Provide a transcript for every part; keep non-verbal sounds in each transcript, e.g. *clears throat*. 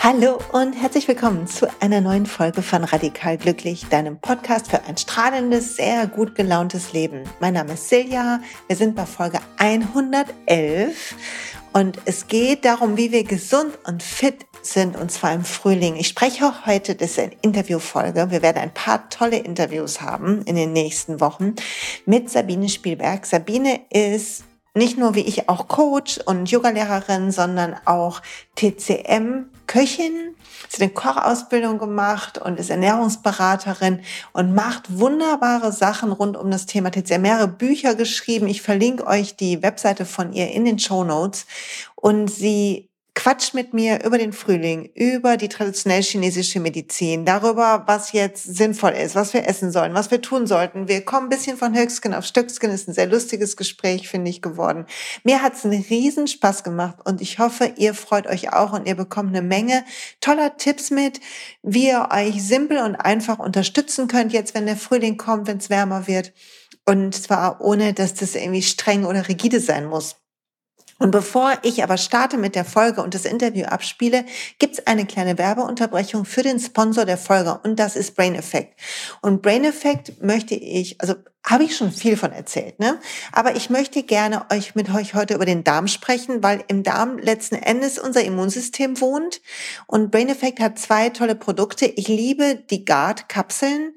Hallo und herzlich willkommen zu einer neuen Folge von Radikal Glücklich, deinem Podcast für ein strahlendes, sehr gut gelauntes Leben. Mein Name ist Silja, wir sind bei Folge 111 und es geht darum, wie wir gesund und fit sind, und zwar im Frühling. Ich spreche heute, das ist eine Interviewfolge. Wir werden ein paar tolle Interviews haben in den nächsten Wochen mit Sabine Spielberg. Sabine ist nicht nur wie ich auch Coach und Yogalehrerin, sondern auch TCM-Köchin. Sie hat eine Kochausbildung gemacht und ist Ernährungsberaterin und macht wunderbare Sachen rund um das Thema TCM. Mehrere Bücher geschrieben. Ich verlinke euch die Webseite von ihr in den Show Notes. Und sie quatscht mit mir über den Frühling, über die traditionell chinesische Medizin, darüber, was jetzt sinnvoll ist, was wir essen sollen, was wir tun sollten. Wir kommen ein bisschen von Höchsken auf Stöcksken. Ist ein sehr lustiges Gespräch, finde ich, geworden. Mir hat es einen riesen Spaß gemacht und ich hoffe, ihr freut euch auch und ihr bekommt eine Menge toller Tipps mit, wie ihr euch simpel und einfach unterstützen könnt, jetzt wenn der Frühling kommt, wenn es wärmer wird. Und zwar ohne, dass das irgendwie streng oder rigide sein muss. Und bevor ich aber starte mit der Folge und das Interview abspiele, gibt's eine kleine Werbeunterbrechung für den Sponsor der Folge und das ist Brain Effect. Und Brain Effect möchte ich, also habe ich schon viel von erzählt, ne? Aber ich möchte gerne euch mit euch heute über den Darm sprechen, weil im Darm letzten Endes unser Immunsystem wohnt und Brain Effect hat zwei tolle Produkte. Ich liebe die Guard Kapseln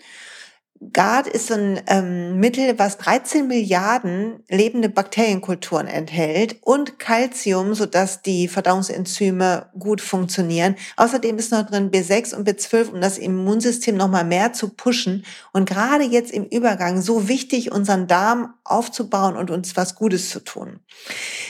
GARD ist ein ähm, Mittel, was 13 Milliarden lebende Bakterienkulturen enthält und Calcium, sodass die Verdauungsenzyme gut funktionieren. Außerdem ist noch drin B6 und B12, um das Immunsystem nochmal mehr zu pushen. Und gerade jetzt im Übergang so wichtig, unseren Darm aufzubauen und uns was Gutes zu tun.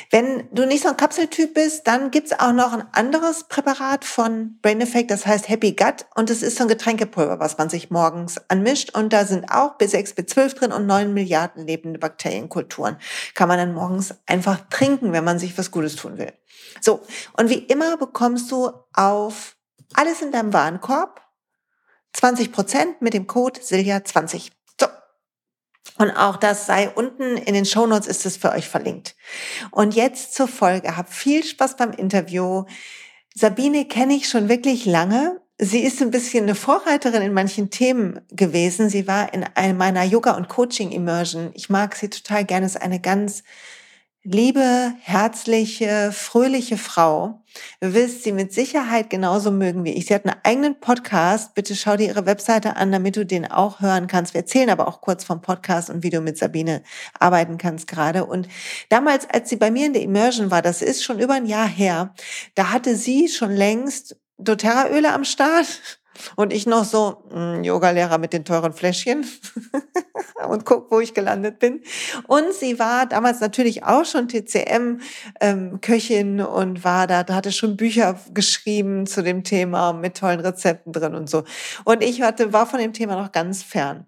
Wenn du nicht so ein Kapseltyp bist, dann gibt's auch noch ein anderes Präparat von Brain Effect, das heißt Happy Gut. Und es ist so ein Getränkepulver, was man sich morgens anmischt. Und da sind auch B6, B12 drin und 9 Milliarden lebende Bakterienkulturen. Kann man dann morgens einfach trinken, wenn man sich was Gutes tun will. So, und wie immer bekommst du auf alles in deinem Warenkorb 20 Prozent mit dem Code Silja20. Und auch das sei unten in den Shownotes ist es für euch verlinkt. Und jetzt zur Folge. Hab viel Spaß beim Interview. Sabine kenne ich schon wirklich lange. Sie ist ein bisschen eine Vorreiterin in manchen Themen gewesen. Sie war in meiner Yoga- und Coaching-Immersion. Ich mag sie total gerne. Es ist eine ganz liebe, herzliche, fröhliche Frau. Wirst sie mit Sicherheit genauso mögen wie ich. Sie hat einen eigenen Podcast. Bitte schau dir ihre Webseite an, damit du den auch hören kannst. Wir erzählen aber auch kurz vom Podcast und wie du mit Sabine arbeiten kannst gerade. Und damals, als sie bei mir in der Immersion war, das ist schon über ein Jahr her, da hatte sie schon längst doTERRA-Öle am Start und ich noch so, hm, Yoga-Lehrer mit den teuren Fläschchen *laughs* und guck, wo ich gelandet bin. Und sie war damals natürlich auch schon TCM-Köchin ähm, und war da, da hatte schon Bücher geschrieben zu dem Thema mit tollen Rezepten drin und so. Und ich hatte, war von dem Thema noch ganz fern.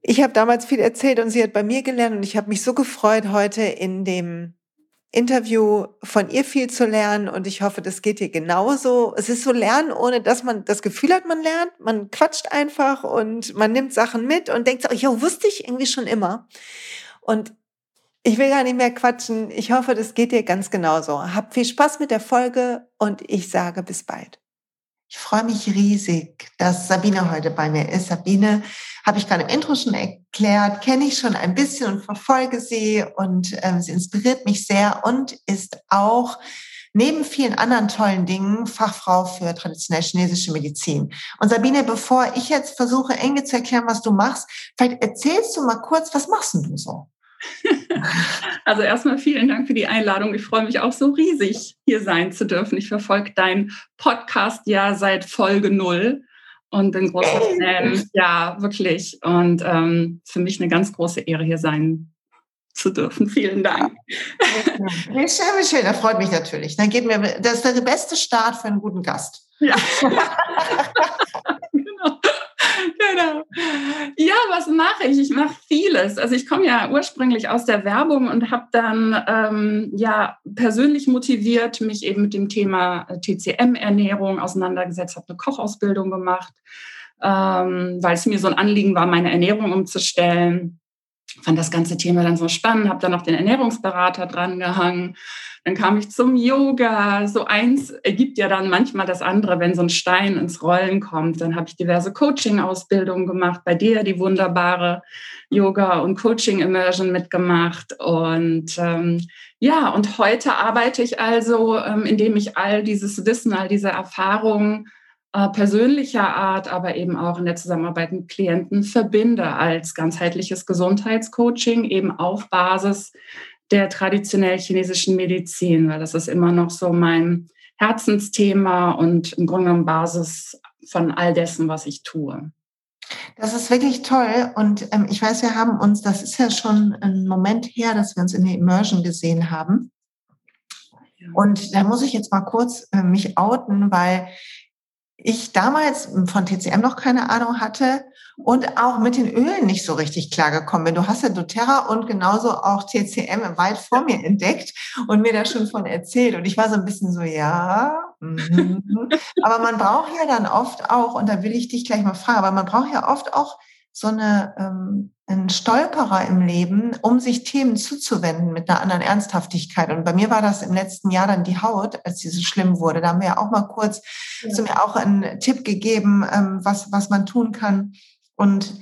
Ich habe damals viel erzählt und sie hat bei mir gelernt und ich habe mich so gefreut, heute in dem Interview von ihr viel zu lernen und ich hoffe, das geht dir genauso. Es ist so Lernen, ohne dass man das Gefühl hat, man lernt. Man quatscht einfach und man nimmt Sachen mit und denkt, ja, wusste ich irgendwie schon immer. Und ich will gar nicht mehr quatschen. Ich hoffe, das geht dir ganz genauso. Hab viel Spaß mit der Folge und ich sage bis bald. Ich freue mich riesig, dass Sabine heute bei mir ist. Sabine habe ich gerade im Intro schon erklärt, kenne ich schon ein bisschen und verfolge sie und ähm, sie inspiriert mich sehr und ist auch neben vielen anderen tollen Dingen Fachfrau für traditionell chinesische Medizin. Und Sabine, bevor ich jetzt versuche, enge zu erklären, was du machst, vielleicht erzählst du mal kurz, was machst du so? *laughs* Also erstmal vielen Dank für die Einladung. Ich freue mich auch so riesig, hier sein zu dürfen. Ich verfolge deinen Podcast ja seit Folge null und bin großer Fan. Ja, wirklich. Und ähm, für mich eine ganz große Ehre, hier sein zu dürfen. Vielen Dank. Ja, schön, schön. Das freut mich natürlich. Dann geht mir, das ist der beste Start für einen guten Gast. Ja. *laughs* genau. Ja, was mache ich? Ich mache vieles. Also ich komme ja ursprünglich aus der Werbung und habe dann ähm, ja persönlich motiviert mich eben mit dem Thema äh, TCM-Ernährung auseinandergesetzt, habe eine Kochausbildung gemacht, ähm, weil es mir so ein Anliegen war, meine Ernährung umzustellen fand das ganze Thema dann so spannend, habe dann noch den Ernährungsberater dran gehangen. Dann kam ich zum Yoga. So eins ergibt ja dann manchmal das andere, wenn so ein Stein ins Rollen kommt. Dann habe ich diverse Coaching-Ausbildungen gemacht, bei dir die wunderbare Yoga- und Coaching-Immersion mitgemacht. Und ähm, ja, und heute arbeite ich also, ähm, indem ich all dieses Wissen, all diese Erfahrungen äh, persönlicher Art, aber eben auch in der Zusammenarbeit mit Klienten verbinde als ganzheitliches Gesundheitscoaching, eben auf Basis der traditionell chinesischen Medizin, weil das ist immer noch so mein Herzensthema und im Grunde genommen Basis von all dessen, was ich tue. Das ist wirklich toll. Und ähm, ich weiß, wir haben uns, das ist ja schon ein Moment her, dass wir uns in der Immersion gesehen haben. Und da muss ich jetzt mal kurz äh, mich outen, weil ich damals von TCM noch keine Ahnung hatte und auch mit den Ölen nicht so richtig klargekommen bin. Du hast ja doTERRA und genauso auch TCM weit vor mir entdeckt und mir da schon von erzählt. Und ich war so ein bisschen so, ja. Mm. aber man braucht ja dann oft auch, und da will ich dich gleich mal fragen, aber man braucht ja oft auch so eine, ähm, ein Stolperer im Leben, um sich Themen zuzuwenden mit einer anderen Ernsthaftigkeit. Und bei mir war das im letzten Jahr dann die Haut, als sie so schlimm wurde. Da haben wir ja auch mal kurz, ja. mir auch einen Tipp gegeben, ähm, was, was man tun kann. Und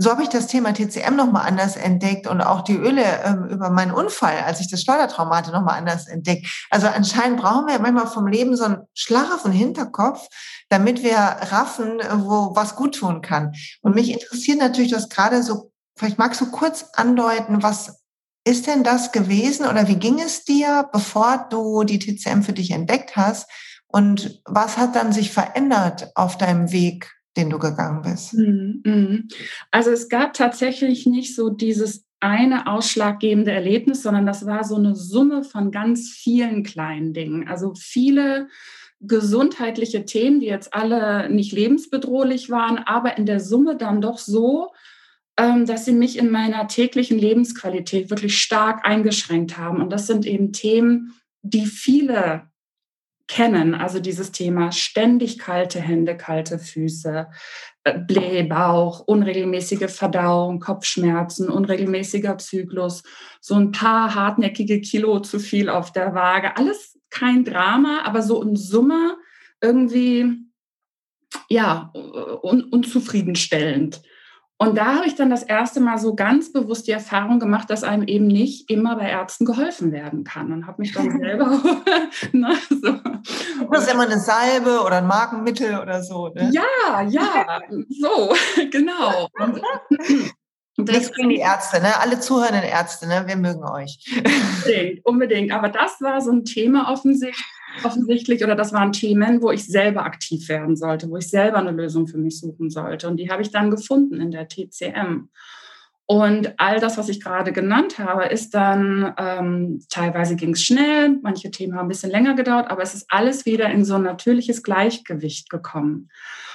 so habe ich das Thema TCM nochmal anders entdeckt und auch die Öle ähm, über meinen Unfall, als ich das Schleudertrauma hatte, nochmal anders entdeckt. Also anscheinend brauchen wir manchmal vom Leben so einen schlaraffen Hinterkopf, damit wir raffen, wo was gut tun kann. Und mich interessiert natürlich, du gerade so, vielleicht magst du kurz andeuten, was ist denn das gewesen oder wie ging es dir, bevor du die TCM für dich entdeckt hast? Und was hat dann sich verändert auf deinem Weg den du gegangen bist? Mhm, mhm. Also es gab tatsächlich nicht so dieses eine ausschlaggebende Erlebnis, sondern das war so eine Summe von ganz vielen kleinen Dingen. Also viele gesundheitliche Themen, die jetzt alle nicht lebensbedrohlich waren, aber in der Summe dann doch so, dass sie mich in meiner täglichen Lebensqualität wirklich stark eingeschränkt haben. Und das sind eben Themen, die viele kennen. Also dieses Thema ständig kalte Hände, kalte Füße, äh, Blähbauch, unregelmäßige Verdauung, Kopfschmerzen, unregelmäßiger Zyklus, so ein paar hartnäckige Kilo zu viel auf der Waage. Alles kein Drama, aber so in Summe irgendwie ja un unzufriedenstellend. Und da habe ich dann das erste Mal so ganz bewusst die Erfahrung gemacht, dass einem eben nicht immer bei Ärzten geholfen werden kann. Und habe mich dann *laughs* selber. *laughs* na, so. Das ist immer eine Salbe oder ein Markenmittel oder so. Ne? Ja, ja, so, *laughs* genau. Und, Nichts gegen die Ärzte, ne? Alle zuhörenden Ärzte, ne? Wir mögen euch. Unbedingt, unbedingt. Aber das war so ein Thema offensichtlich, offensichtlich, oder das waren Themen, wo ich selber aktiv werden sollte, wo ich selber eine Lösung für mich suchen sollte. Und die habe ich dann gefunden in der TCM. Und all das, was ich gerade genannt habe, ist dann, ähm, teilweise ging es schnell, manche Themen haben ein bisschen länger gedauert, aber es ist alles wieder in so ein natürliches Gleichgewicht gekommen.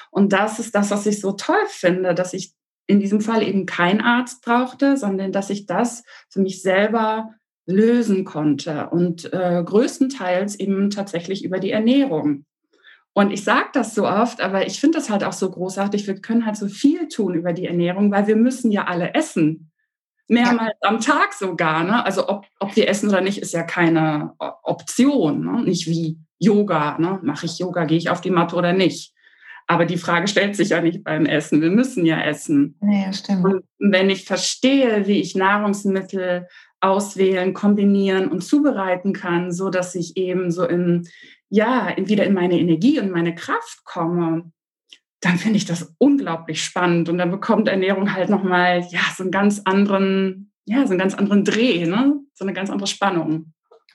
Und das ist das, was ich so toll finde, dass ich in diesem Fall eben kein Arzt brauchte, sondern dass ich das für mich selber lösen konnte und äh, größtenteils eben tatsächlich über die Ernährung. Und ich sage das so oft, aber ich finde das halt auch so großartig. Wir können halt so viel tun über die Ernährung, weil wir müssen ja alle essen. Mehrmals ja. am Tag sogar. Ne? Also ob, ob wir essen oder nicht, ist ja keine Option. Ne? Nicht wie Yoga. Ne? Mache ich Yoga, gehe ich auf die Matte oder nicht? Aber die Frage stellt sich ja nicht beim Essen. Wir müssen ja essen. Ja, stimmt. Und wenn ich verstehe, wie ich Nahrungsmittel auswählen, kombinieren und zubereiten kann, so dass ich eben so in, ja, wieder in meine Energie und meine Kraft komme, dann finde ich das unglaublich spannend. Und dann bekommt Ernährung halt nochmal, ja, so einen ganz anderen, ja, so einen ganz anderen Dreh, ne? So eine ganz andere Spannung.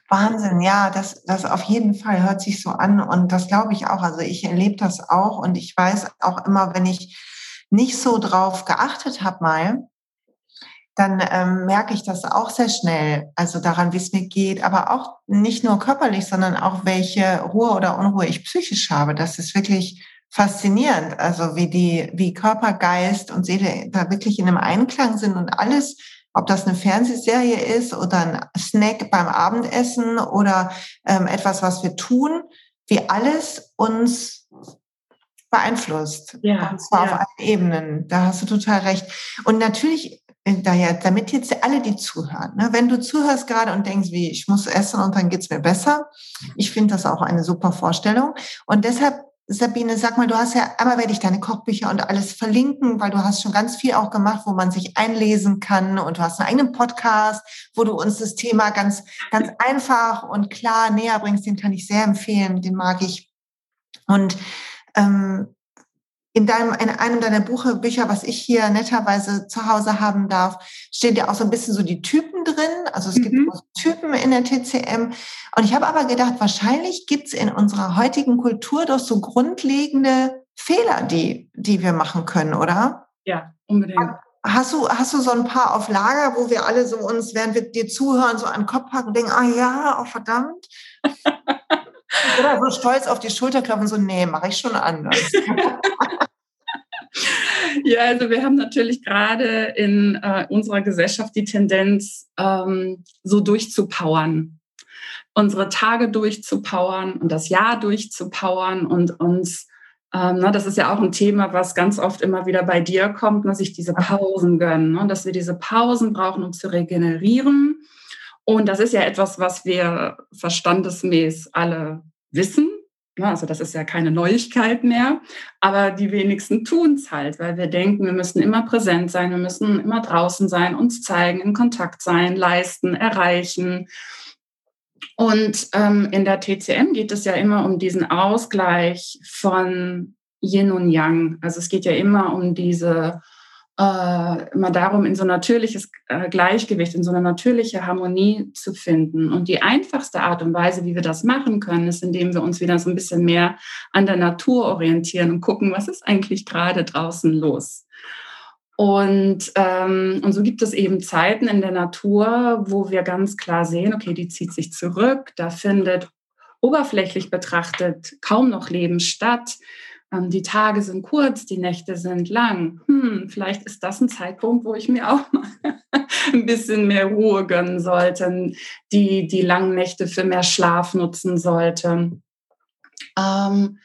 Wahnsinn, ja, das, das auf jeden Fall hört sich so an und das glaube ich auch. Also ich erlebe das auch und ich weiß auch immer, wenn ich nicht so drauf geachtet habe mal, dann ähm, merke ich das auch sehr schnell, also daran, wie es mir geht, aber auch nicht nur körperlich, sondern auch welche Ruhe oder Unruhe ich psychisch habe. Das ist wirklich faszinierend, also wie die, wie Körper, Geist und Seele da wirklich in einem Einklang sind und alles ob das eine Fernsehserie ist oder ein Snack beim Abendessen oder ähm, etwas, was wir tun, wie alles uns beeinflusst. Ja, und zwar ja. auf allen Ebenen. Da hast du total recht. Und natürlich daher, damit jetzt alle, die zuhören, ne, wenn du zuhörst gerade und denkst, wie ich muss essen und dann geht's mir besser, ich finde das auch eine super Vorstellung. Und deshalb, Sabine, sag mal, du hast ja einmal werde ich deine Kochbücher und alles verlinken, weil du hast schon ganz viel auch gemacht, wo man sich einlesen kann und du hast einen eigenen Podcast, wo du uns das Thema ganz, ganz einfach und klar näher bringst. Den kann ich sehr empfehlen, den mag ich. Und ähm, in, deinem, in einem deiner Bücher, was ich hier netterweise zu Hause haben darf, stehen ja auch so ein bisschen so die Typen drin. Also es mhm. gibt Typen in der TCM. Und ich habe aber gedacht, wahrscheinlich gibt es in unserer heutigen Kultur doch so grundlegende Fehler, die, die wir machen können, oder? Ja, unbedingt. Hast du, hast du so ein paar auf Lager, wo wir alle so uns, während wir dir zuhören, so an den Kopf packen und denken, ah ja, oh verdammt. *laughs* Oder so stolz auf die Schulter klopfen, so, nee, mache ich schon anders. *laughs* ja, also wir haben natürlich gerade in äh, unserer Gesellschaft die Tendenz, ähm, so durchzupowern. Unsere Tage durchzupowern und das Jahr durchzupowern und uns, ähm, na, das ist ja auch ein Thema, was ganz oft immer wieder bei dir kommt, dass sich diese Pausen gönnen, ne, dass wir diese Pausen brauchen, um zu regenerieren. Und das ist ja etwas, was wir verstandesmäß alle wissen. Also das ist ja keine Neuigkeit mehr, aber die wenigsten tun es halt, weil wir denken, wir müssen immer präsent sein, wir müssen immer draußen sein, uns zeigen, in Kontakt sein, leisten, erreichen. Und ähm, in der TCM geht es ja immer um diesen Ausgleich von Yin und Yang. Also es geht ja immer um diese äh, immer darum, in so ein natürliches äh, Gleichgewicht, in so eine natürliche Harmonie zu finden. Und die einfachste Art und Weise, wie wir das machen können, ist, indem wir uns wieder so ein bisschen mehr an der Natur orientieren und gucken, was ist eigentlich gerade draußen los. Und, ähm, und so gibt es eben Zeiten in der Natur, wo wir ganz klar sehen, okay, die zieht sich zurück, da findet oberflächlich betrachtet kaum noch Leben statt. Ähm, die Tage sind kurz, die Nächte sind lang. Hm, vielleicht ist das ein Zeitpunkt, wo ich mir auch *laughs* mal ein bisschen mehr Ruhe gönnen sollte, die, die langen Nächte für mehr Schlaf nutzen sollte. Ähm,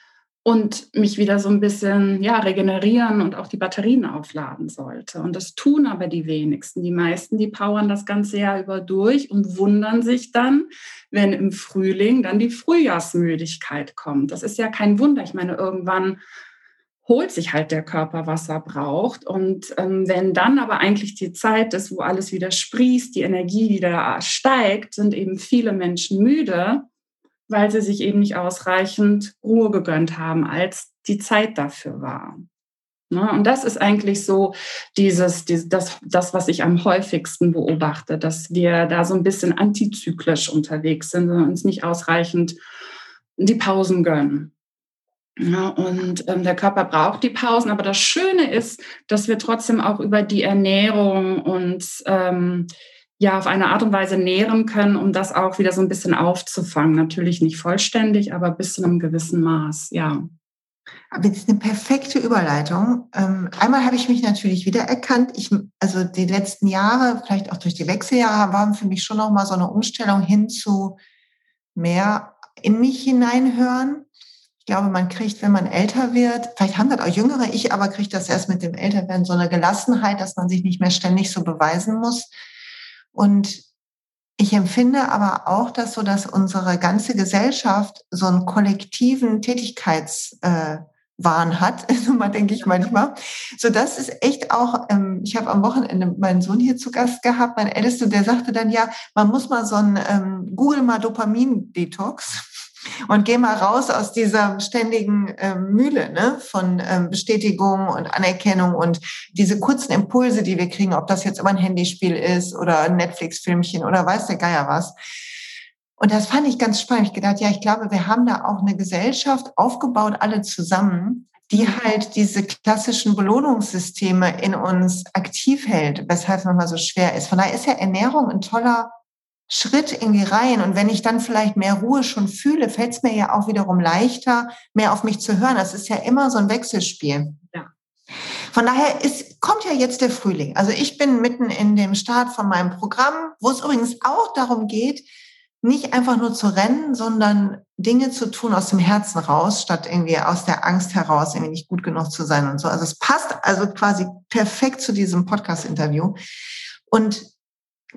und mich wieder so ein bisschen ja, regenerieren und auch die Batterien aufladen sollte. Und das tun aber die wenigsten. Die meisten, die powern das ganze Jahr über durch und wundern sich dann, wenn im Frühling dann die Frühjahrsmüdigkeit kommt. Das ist ja kein Wunder. Ich meine, irgendwann holt sich halt der Körper, was er braucht. Und ähm, wenn dann aber eigentlich die Zeit ist, wo alles wieder sprießt, die Energie wieder steigt, sind eben viele Menschen müde weil sie sich eben nicht ausreichend Ruhe gegönnt haben, als die Zeit dafür war. Ne? Und das ist eigentlich so dieses, das, das, was ich am häufigsten beobachte, dass wir da so ein bisschen antizyklisch unterwegs sind und uns nicht ausreichend die Pausen gönnen. Ja, und ähm, der Körper braucht die Pausen, aber das Schöne ist, dass wir trotzdem auch über die Ernährung und ähm, ja auf eine Art und Weise nähren können, um das auch wieder so ein bisschen aufzufangen. Natürlich nicht vollständig, aber bis zu einem gewissen Maß, ja. Aber das ist eine perfekte Überleitung. Ähm, einmal habe ich mich natürlich wiedererkannt. Ich, also die letzten Jahre, vielleicht auch durch die Wechseljahre, waren für mich schon nochmal so eine Umstellung hin zu mehr in mich hineinhören. Ich glaube, man kriegt, wenn man älter wird, vielleicht haben das auch Jüngere, ich aber kriege das erst mit dem Älterwerden, so eine Gelassenheit, dass man sich nicht mehr ständig so beweisen muss. Und ich empfinde aber auch, dass so, dass unsere ganze Gesellschaft so einen kollektiven Tätigkeitswahn äh, hat, *laughs* mal denke ich manchmal. So, das ist echt auch, ähm, ich habe am Wochenende meinen Sohn hier zu Gast gehabt, mein Ältester, der sagte dann, ja, man muss mal so ein ähm, Google mal Dopamin-Detox und geh mal raus aus dieser ständigen ähm, Mühle ne? von ähm, Bestätigung und Anerkennung und diese kurzen Impulse, die wir kriegen, ob das jetzt immer ein Handyspiel ist oder ein Netflix-Filmchen oder weiß der Geier was. Und das fand ich ganz spannend. Ich gedacht, ja, ich glaube, wir haben da auch eine Gesellschaft aufgebaut, alle zusammen, die halt diese klassischen Belohnungssysteme in uns aktiv hält, weshalb es manchmal so schwer ist. Von daher ist ja Ernährung ein toller Schritt in die Reihen. Und wenn ich dann vielleicht mehr Ruhe schon fühle, fällt es mir ja auch wiederum leichter, mehr auf mich zu hören. Das ist ja immer so ein Wechselspiel. Ja. Von daher ist, kommt ja jetzt der Frühling. Also ich bin mitten in dem Start von meinem Programm, wo es übrigens auch darum geht, nicht einfach nur zu rennen, sondern Dinge zu tun aus dem Herzen raus, statt irgendwie aus der Angst heraus, irgendwie nicht gut genug zu sein und so. Also es passt also quasi perfekt zu diesem Podcast-Interview. Und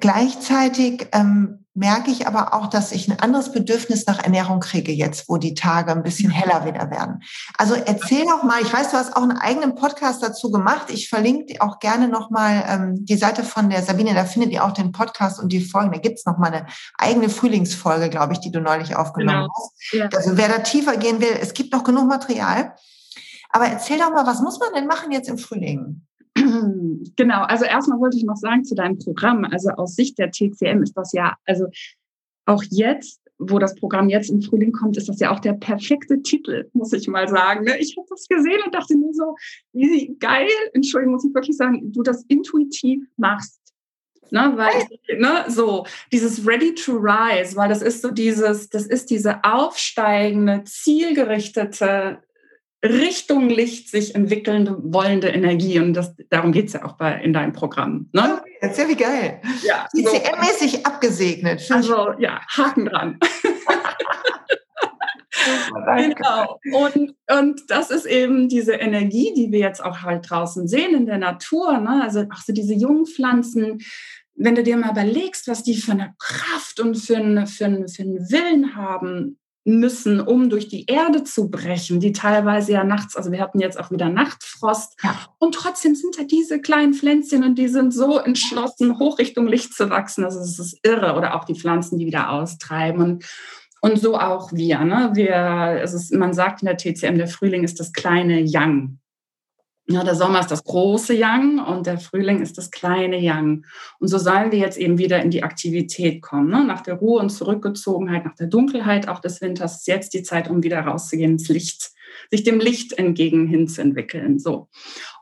gleichzeitig ähm, merke ich aber auch, dass ich ein anderes Bedürfnis nach Ernährung kriege jetzt, wo die Tage ein bisschen heller wieder werden. Also erzähl doch mal, ich weiß, du hast auch einen eigenen Podcast dazu gemacht. Ich verlinke auch gerne nochmal ähm, die Seite von der Sabine, da findet ihr auch den Podcast und die Folgen. Da gibt's noch mal eine eigene Frühlingsfolge, glaube ich, die du neulich aufgenommen genau. hast. Ja. Also wer da tiefer gehen will, es gibt noch genug Material. Aber erzähl doch mal, was muss man denn machen jetzt im Frühling? Genau, also erstmal wollte ich noch sagen zu deinem Programm, also aus Sicht der TCM ist das ja, also auch jetzt, wo das Programm jetzt im Frühling kommt, ist das ja auch der perfekte Titel, muss ich mal sagen. Ne? Ich habe das gesehen und dachte mir so, wie geil, Entschuldigung, muss ich wirklich sagen, du das intuitiv machst. Ne, weil, ne, so, dieses Ready to Rise, weil das ist so dieses, das ist diese aufsteigende, zielgerichtete Richtung Licht sich entwickelnde, wollende Energie. Und das, darum geht es ja auch bei, in deinem Programm. Ne? Okay, sehr wie geil. Ja, ICM-mäßig so. abgesegnet. Also ja, Haken dran. *laughs* genau. Und, und das ist eben diese Energie, die wir jetzt auch halt draußen sehen in der Natur. Ne? Also auch so diese jungen Pflanzen, wenn du dir mal überlegst, was die für eine Kraft und für, eine, für, einen, für einen Willen haben, müssen, um durch die Erde zu brechen, die teilweise ja nachts, also wir hatten jetzt auch wieder Nachtfrost ja. und trotzdem sind da diese kleinen Pflänzchen und die sind so entschlossen, hoch Richtung Licht zu wachsen. Also es ist irre. Oder auch die Pflanzen, die wieder austreiben und und so auch wir. Ne? wir es ist, man sagt in der TCM, der Frühling ist das kleine Yang. Ja, der Sommer ist das große Yang und der Frühling ist das kleine Yang. Und so sollen wir jetzt eben wieder in die Aktivität kommen. Ne? Nach der Ruhe und Zurückgezogenheit, nach der Dunkelheit auch des Winters ist jetzt die Zeit, um wieder rauszugehen ins Licht, sich dem Licht entgegen hinzuentwickeln. So.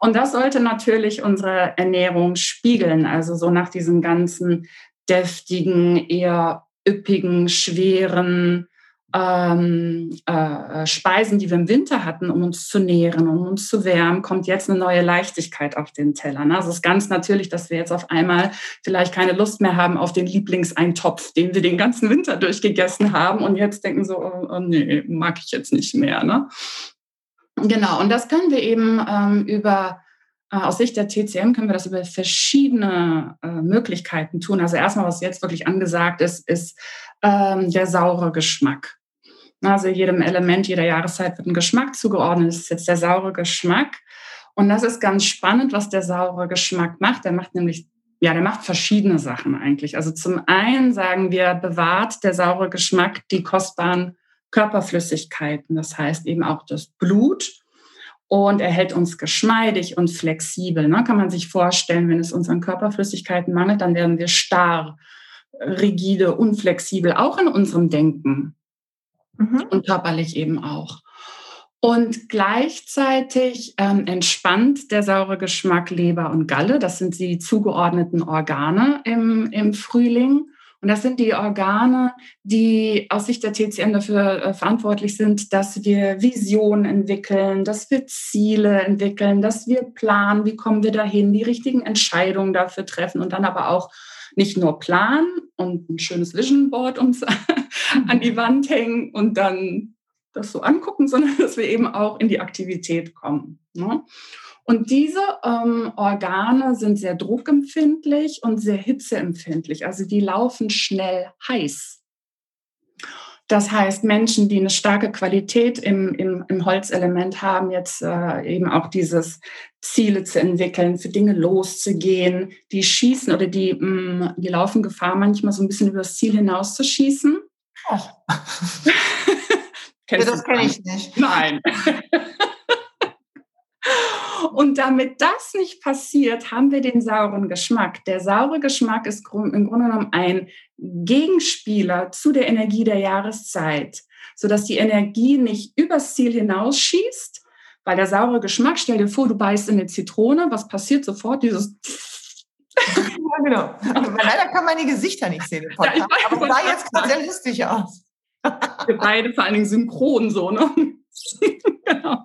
Und das sollte natürlich unsere Ernährung spiegeln. Also so nach diesen ganzen deftigen, eher üppigen, schweren, ähm, äh, Speisen, die wir im Winter hatten, um uns zu nähren, um uns zu wärmen, kommt jetzt eine neue Leichtigkeit auf den Teller. Ne? Also es ist ganz natürlich, dass wir jetzt auf einmal vielleicht keine Lust mehr haben auf den Lieblingseintopf, den wir den ganzen Winter durchgegessen haben und jetzt denken so, oh, oh nee, mag ich jetzt nicht mehr. Ne? Genau, und das können wir eben ähm, über äh, aus Sicht der TCM können wir das über verschiedene äh, Möglichkeiten tun. Also erstmal, was jetzt wirklich angesagt ist, ist ähm, der saure Geschmack. Also jedem Element jeder Jahreszeit wird ein Geschmack zugeordnet. Das ist jetzt der saure Geschmack. Und das ist ganz spannend, was der saure Geschmack macht. Der macht nämlich, ja, der macht verschiedene Sachen eigentlich. Also zum einen sagen wir, bewahrt der saure Geschmack die kostbaren Körperflüssigkeiten. Das heißt eben auch das Blut. Und er hält uns geschmeidig und flexibel. Ne? Kann man sich vorstellen, wenn es unseren Körperflüssigkeiten mangelt, dann werden wir starr, rigide, unflexibel, auch in unserem Denken mhm. und körperlich eben auch. Und gleichzeitig ähm, entspannt der saure Geschmack Leber und Galle. Das sind die zugeordneten Organe im, im Frühling. Und das sind die Organe, die aus Sicht der TCM dafür äh, verantwortlich sind, dass wir Visionen entwickeln, dass wir Ziele entwickeln, dass wir planen, wie kommen wir dahin, die richtigen Entscheidungen dafür treffen und dann aber auch nicht nur planen und ein schönes Vision Board uns *laughs* an die Wand hängen und dann das so angucken, *laughs* sondern dass wir eben auch in die Aktivität kommen. Ne? Und diese ähm, Organe sind sehr druckempfindlich und sehr hitzeempfindlich. Also die laufen schnell heiß. Das heißt, Menschen, die eine starke Qualität im, im, im Holzelement haben, jetzt äh, eben auch dieses Ziele zu entwickeln, für Dinge loszugehen, die schießen oder die, mh, mm, die laufen Gefahr, manchmal so ein bisschen über das Ziel hinaus zu schießen. Oh. *laughs* Kennst das kenne ich nicht. Nein. *laughs* Und damit das nicht passiert, haben wir den sauren Geschmack. Der saure Geschmack ist im Grunde genommen ein Gegenspieler zu der Energie der Jahreszeit, sodass die Energie nicht übers Ziel hinausschießt, weil der saure Geschmack, stell dir vor, du beißt in eine Zitrone, was passiert sofort? Dieses ja, genau. leider kann man die Gesichter nicht sehen im Podcast, ja, weiß, aber sah jetzt gerade sehr lustig aus. Wir beide vor allen Dingen synchron so, ne? *laughs* genau.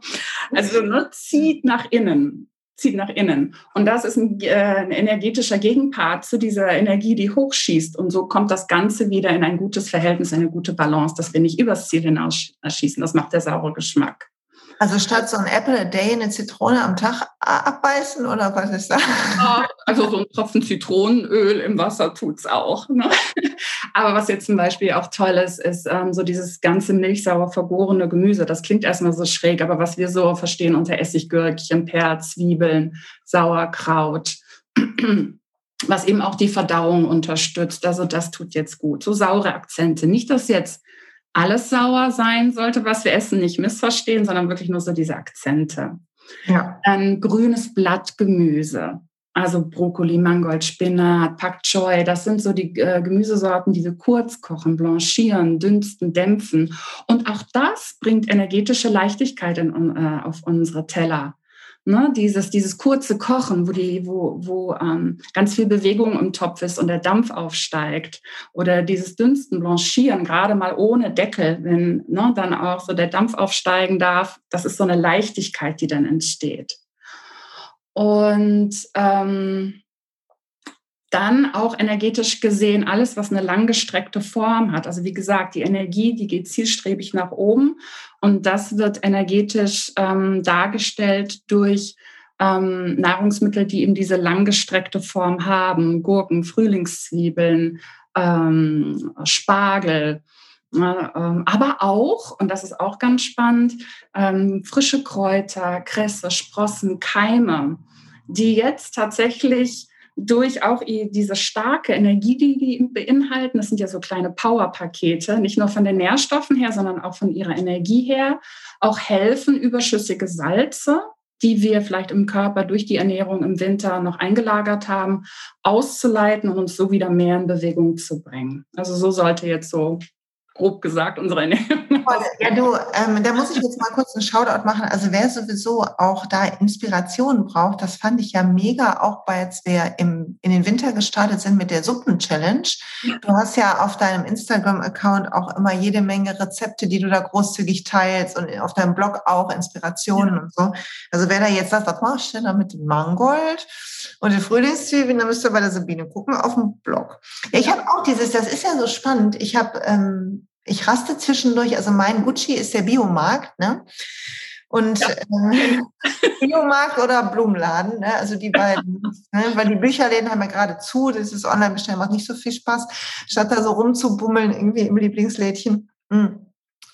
Also ne, zieht nach innen, zieht nach innen. Und das ist ein, äh, ein, energetischer Gegenpart zu dieser Energie, die hochschießt. Und so kommt das Ganze wieder in ein gutes Verhältnis, eine gute Balance, dass wir nicht übers Ziel hinausschießen. Das macht der saure Geschmack. Also statt so ein Apple a day eine Zitrone am Tag abbeißen oder was ist das? also so ein Tropfen Zitronenöl im Wasser tut's auch. Ne? *laughs* Aber was jetzt zum Beispiel auch toll ist, ist ähm, so dieses ganze milchsauer vergorene Gemüse. Das klingt erstmal so schräg, aber was wir so verstehen unter Essiggürkchen, Perz, Zwiebeln, Sauerkraut, *clears throat* was eben auch die Verdauung unterstützt. Also das tut jetzt gut. So saure Akzente. Nicht, dass jetzt alles sauer sein sollte, was wir essen, nicht missverstehen, sondern wirklich nur so diese Akzente. Ja. Dann grünes Blattgemüse, also Brokkoli, Mangold, Spinat, Pak Choi, das sind so die äh, Gemüsesorten, die wir kurz kochen, blanchieren, dünsten, dämpfen. Und auch das bringt energetische Leichtigkeit in, äh, auf unsere Teller. Ne, dieses, dieses kurze Kochen, wo, die, wo, wo ähm, ganz viel Bewegung im Topf ist und der Dampf aufsteigt. Oder dieses Dünsten, Blanchieren, gerade mal ohne Deckel, wenn ne, dann auch so der Dampf aufsteigen darf. Das ist so eine Leichtigkeit, die dann entsteht. Und ähm, dann auch energetisch gesehen alles, was eine langgestreckte Form hat. Also wie gesagt, die Energie, die geht zielstrebig nach oben und das wird energetisch ähm, dargestellt durch ähm, Nahrungsmittel, die eben diese langgestreckte Form haben. Gurken, Frühlingszwiebeln, ähm, Spargel. Äh, aber auch, und das ist auch ganz spannend, ähm, frische Kräuter, Kresse, Sprossen, Keime, die jetzt tatsächlich durch auch diese starke Energie, die die beinhalten, das sind ja so kleine Powerpakete, nicht nur von den Nährstoffen her, sondern auch von ihrer Energie her, auch helfen, überschüssige Salze, die wir vielleicht im Körper durch die Ernährung im Winter noch eingelagert haben, auszuleiten und uns so wieder mehr in Bewegung zu bringen. Also so sollte jetzt so grob gesagt, unsere Ernährung. Ja, du, ähm, da muss ich jetzt mal kurz einen Shoutout machen. Also wer sowieso auch da Inspiration braucht, das fand ich ja mega, auch bei jetzt wir im, in den Winter gestartet sind mit der Suppen-Challenge. Du hast ja auf deinem Instagram-Account auch immer jede Menge Rezepte, die du da großzügig teilst und auf deinem Blog auch Inspirationen ja. und so. Also wer da jetzt sagt, was machst du denn da mit dem Mangold und den Frühlingszwiebeln, dann müsst ihr bei der Sabine gucken auf dem Blog. Ja, ich habe auch dieses, das ist ja so spannend. Ich habe ähm, ich raste zwischendurch, also mein Gucci ist der Biomarkt, ne? Und ja. äh, *laughs* Biomarkt oder Blumenladen, ne? also die beiden, *laughs* ne? weil die Bücherläden haben ja gerade zu, das ist Online-Bestellen, macht nicht so viel Spaß, statt da so rumzubummeln irgendwie im Lieblingslädchen. Mhm.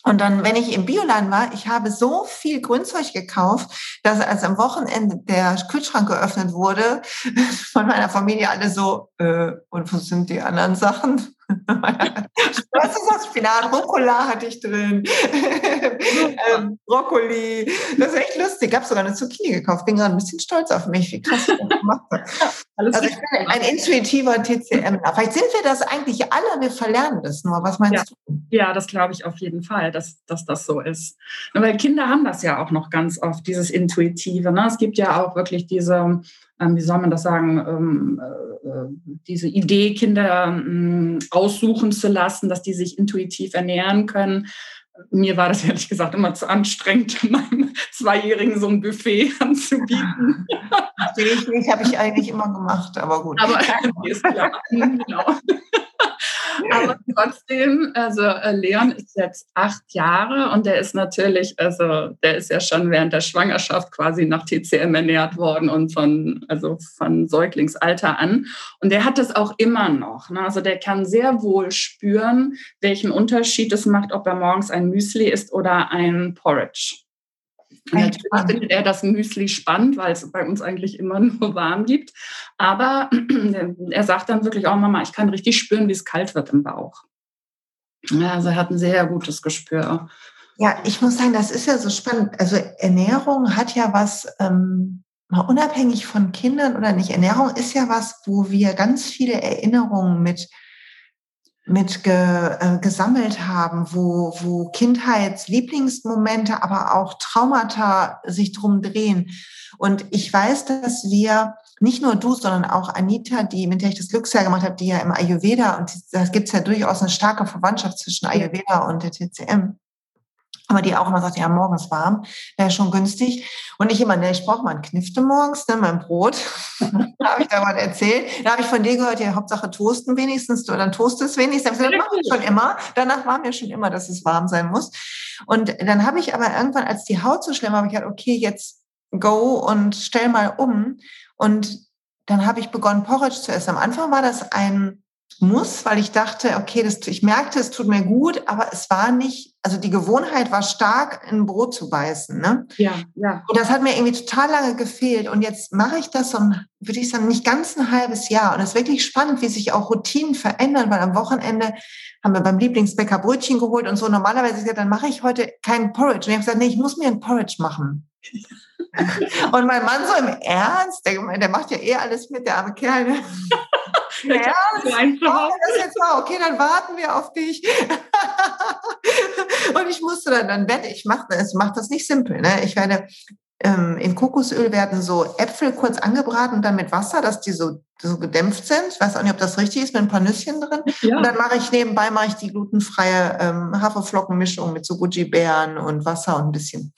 Und dann, wenn ich im Bioladen war, ich habe so viel Grünzeug gekauft, dass als am Wochenende der Kühlschrank geöffnet wurde, *laughs* von meiner Familie alle so, äh, und wo sind die anderen Sachen? *laughs* Was ist das? Spinat, Rucola hatte ich drin, *laughs* ähm, Brokkoli. Das ist echt lustig. Ich habe sogar eine Zucchini gekauft. Bin gerade ein bisschen stolz auf mich, wie krass ich das gemacht habe. also ich bin ein intuitiver TCM. Vielleicht sind wir das eigentlich alle, wir verlernen das nur. Was meinst ja. du? Ja, das glaube ich auf jeden Fall, dass, dass das so ist. Weil Kinder haben das ja auch noch ganz oft, dieses Intuitive. Ne? Es gibt ja auch wirklich diese wie soll man das sagen, ähm, äh, äh, diese Idee, Kinder ähm, aussuchen zu lassen, dass die sich intuitiv ernähren können. Mir war das *laughs* ehrlich gesagt immer zu anstrengend, *laughs* meinem Zweijährigen so ein Buffet *laughs* anzubieten. Das habe ich eigentlich immer gemacht, aber gut. Aber ist klar, genau. Aber trotzdem, also äh, Leon ist jetzt acht Jahre und der ist natürlich, also der ist ja schon während der Schwangerschaft quasi nach TCM ernährt worden und von, also von Säuglingsalter an. Und der hat das auch immer noch. Ne? Also der kann sehr wohl spüren, welchen Unterschied es macht, ob er morgens ein Müsli isst oder ein Porridge. Natürlich findet er das Müsli spannend, weil es bei uns eigentlich immer *laughs* nur warm gibt. Aber *clears throat* er sagt dann wirklich auch, Mama, ich kann richtig spüren, wie es kalt wird im Bauch. Also er hat ein sehr gutes Gespür. Ja, ich muss sagen, das ist ja so spannend. Also Ernährung hat ja was, ähm, unabhängig von Kindern oder nicht. Ernährung ist ja was, wo wir ganz viele Erinnerungen mit mit ge, äh, gesammelt haben, wo, wo Kindheitslieblingsmomente, aber auch Traumata sich drum drehen. Und ich weiß, dass wir, nicht nur du, sondern auch Anita, die, mit der ich das Glücksjahr gemacht habe, die ja im Ayurveda, und da gibt es ja durchaus eine starke Verwandtschaft zwischen Ayurveda und der TCM. Aber die auch immer sagt, ja, morgens warm, wäre schon günstig. Und ich immer, ne, ich brauche mal einen Knifte morgens, ne, mein Brot. *laughs* habe ich da mal erzählt. Da habe ich von dir gehört, ja, Hauptsache toasten wenigstens, oder dann toastest wenigstens. Das mache ich schon immer. Danach war mir schon immer, dass es warm sein muss. Und dann habe ich aber irgendwann, als die Haut so schlimm war, habe ich gedacht, okay, jetzt go und stell mal um. Und dann habe ich begonnen, Porridge zu essen. Am Anfang war das ein muss, weil ich dachte, okay, das, ich merkte, es tut mir gut, aber es war nicht, also die Gewohnheit war stark, in Brot zu beißen. Ne? Ja, ja. Und das hat mir irgendwie total lange gefehlt. Und jetzt mache ich das so, würde ich sagen, nicht ganz ein halbes Jahr. Und es ist wirklich spannend, wie sich auch Routinen verändern, weil am Wochenende haben wir beim Lieblingsbäcker Brötchen geholt und so. Normalerweise gesagt, dann mache ich heute keinen Porridge. Und ich habe gesagt, nee, ich muss mir ein Porridge machen. *laughs* und mein Mann so im Ernst, der, der macht ja eh alles mit, der arme Kerl. *laughs* Ne? ja, *laughs* das jetzt mal. Okay, dann warten wir auf dich. *laughs* und ich musste dann, dann werde ich mache es macht das nicht simpel. Ne? Ich werde ähm, in Kokosöl werden so Äpfel kurz angebraten und dann mit Wasser, dass die so, so gedämpft sind. Ich weiß auch nicht, ob das richtig ist, mit ein paar Nüsschen drin. Ja. Und dann mache ich nebenbei mache ich die glutenfreie ähm, Haferflockenmischung mit so Goji-Beeren und Wasser und ein bisschen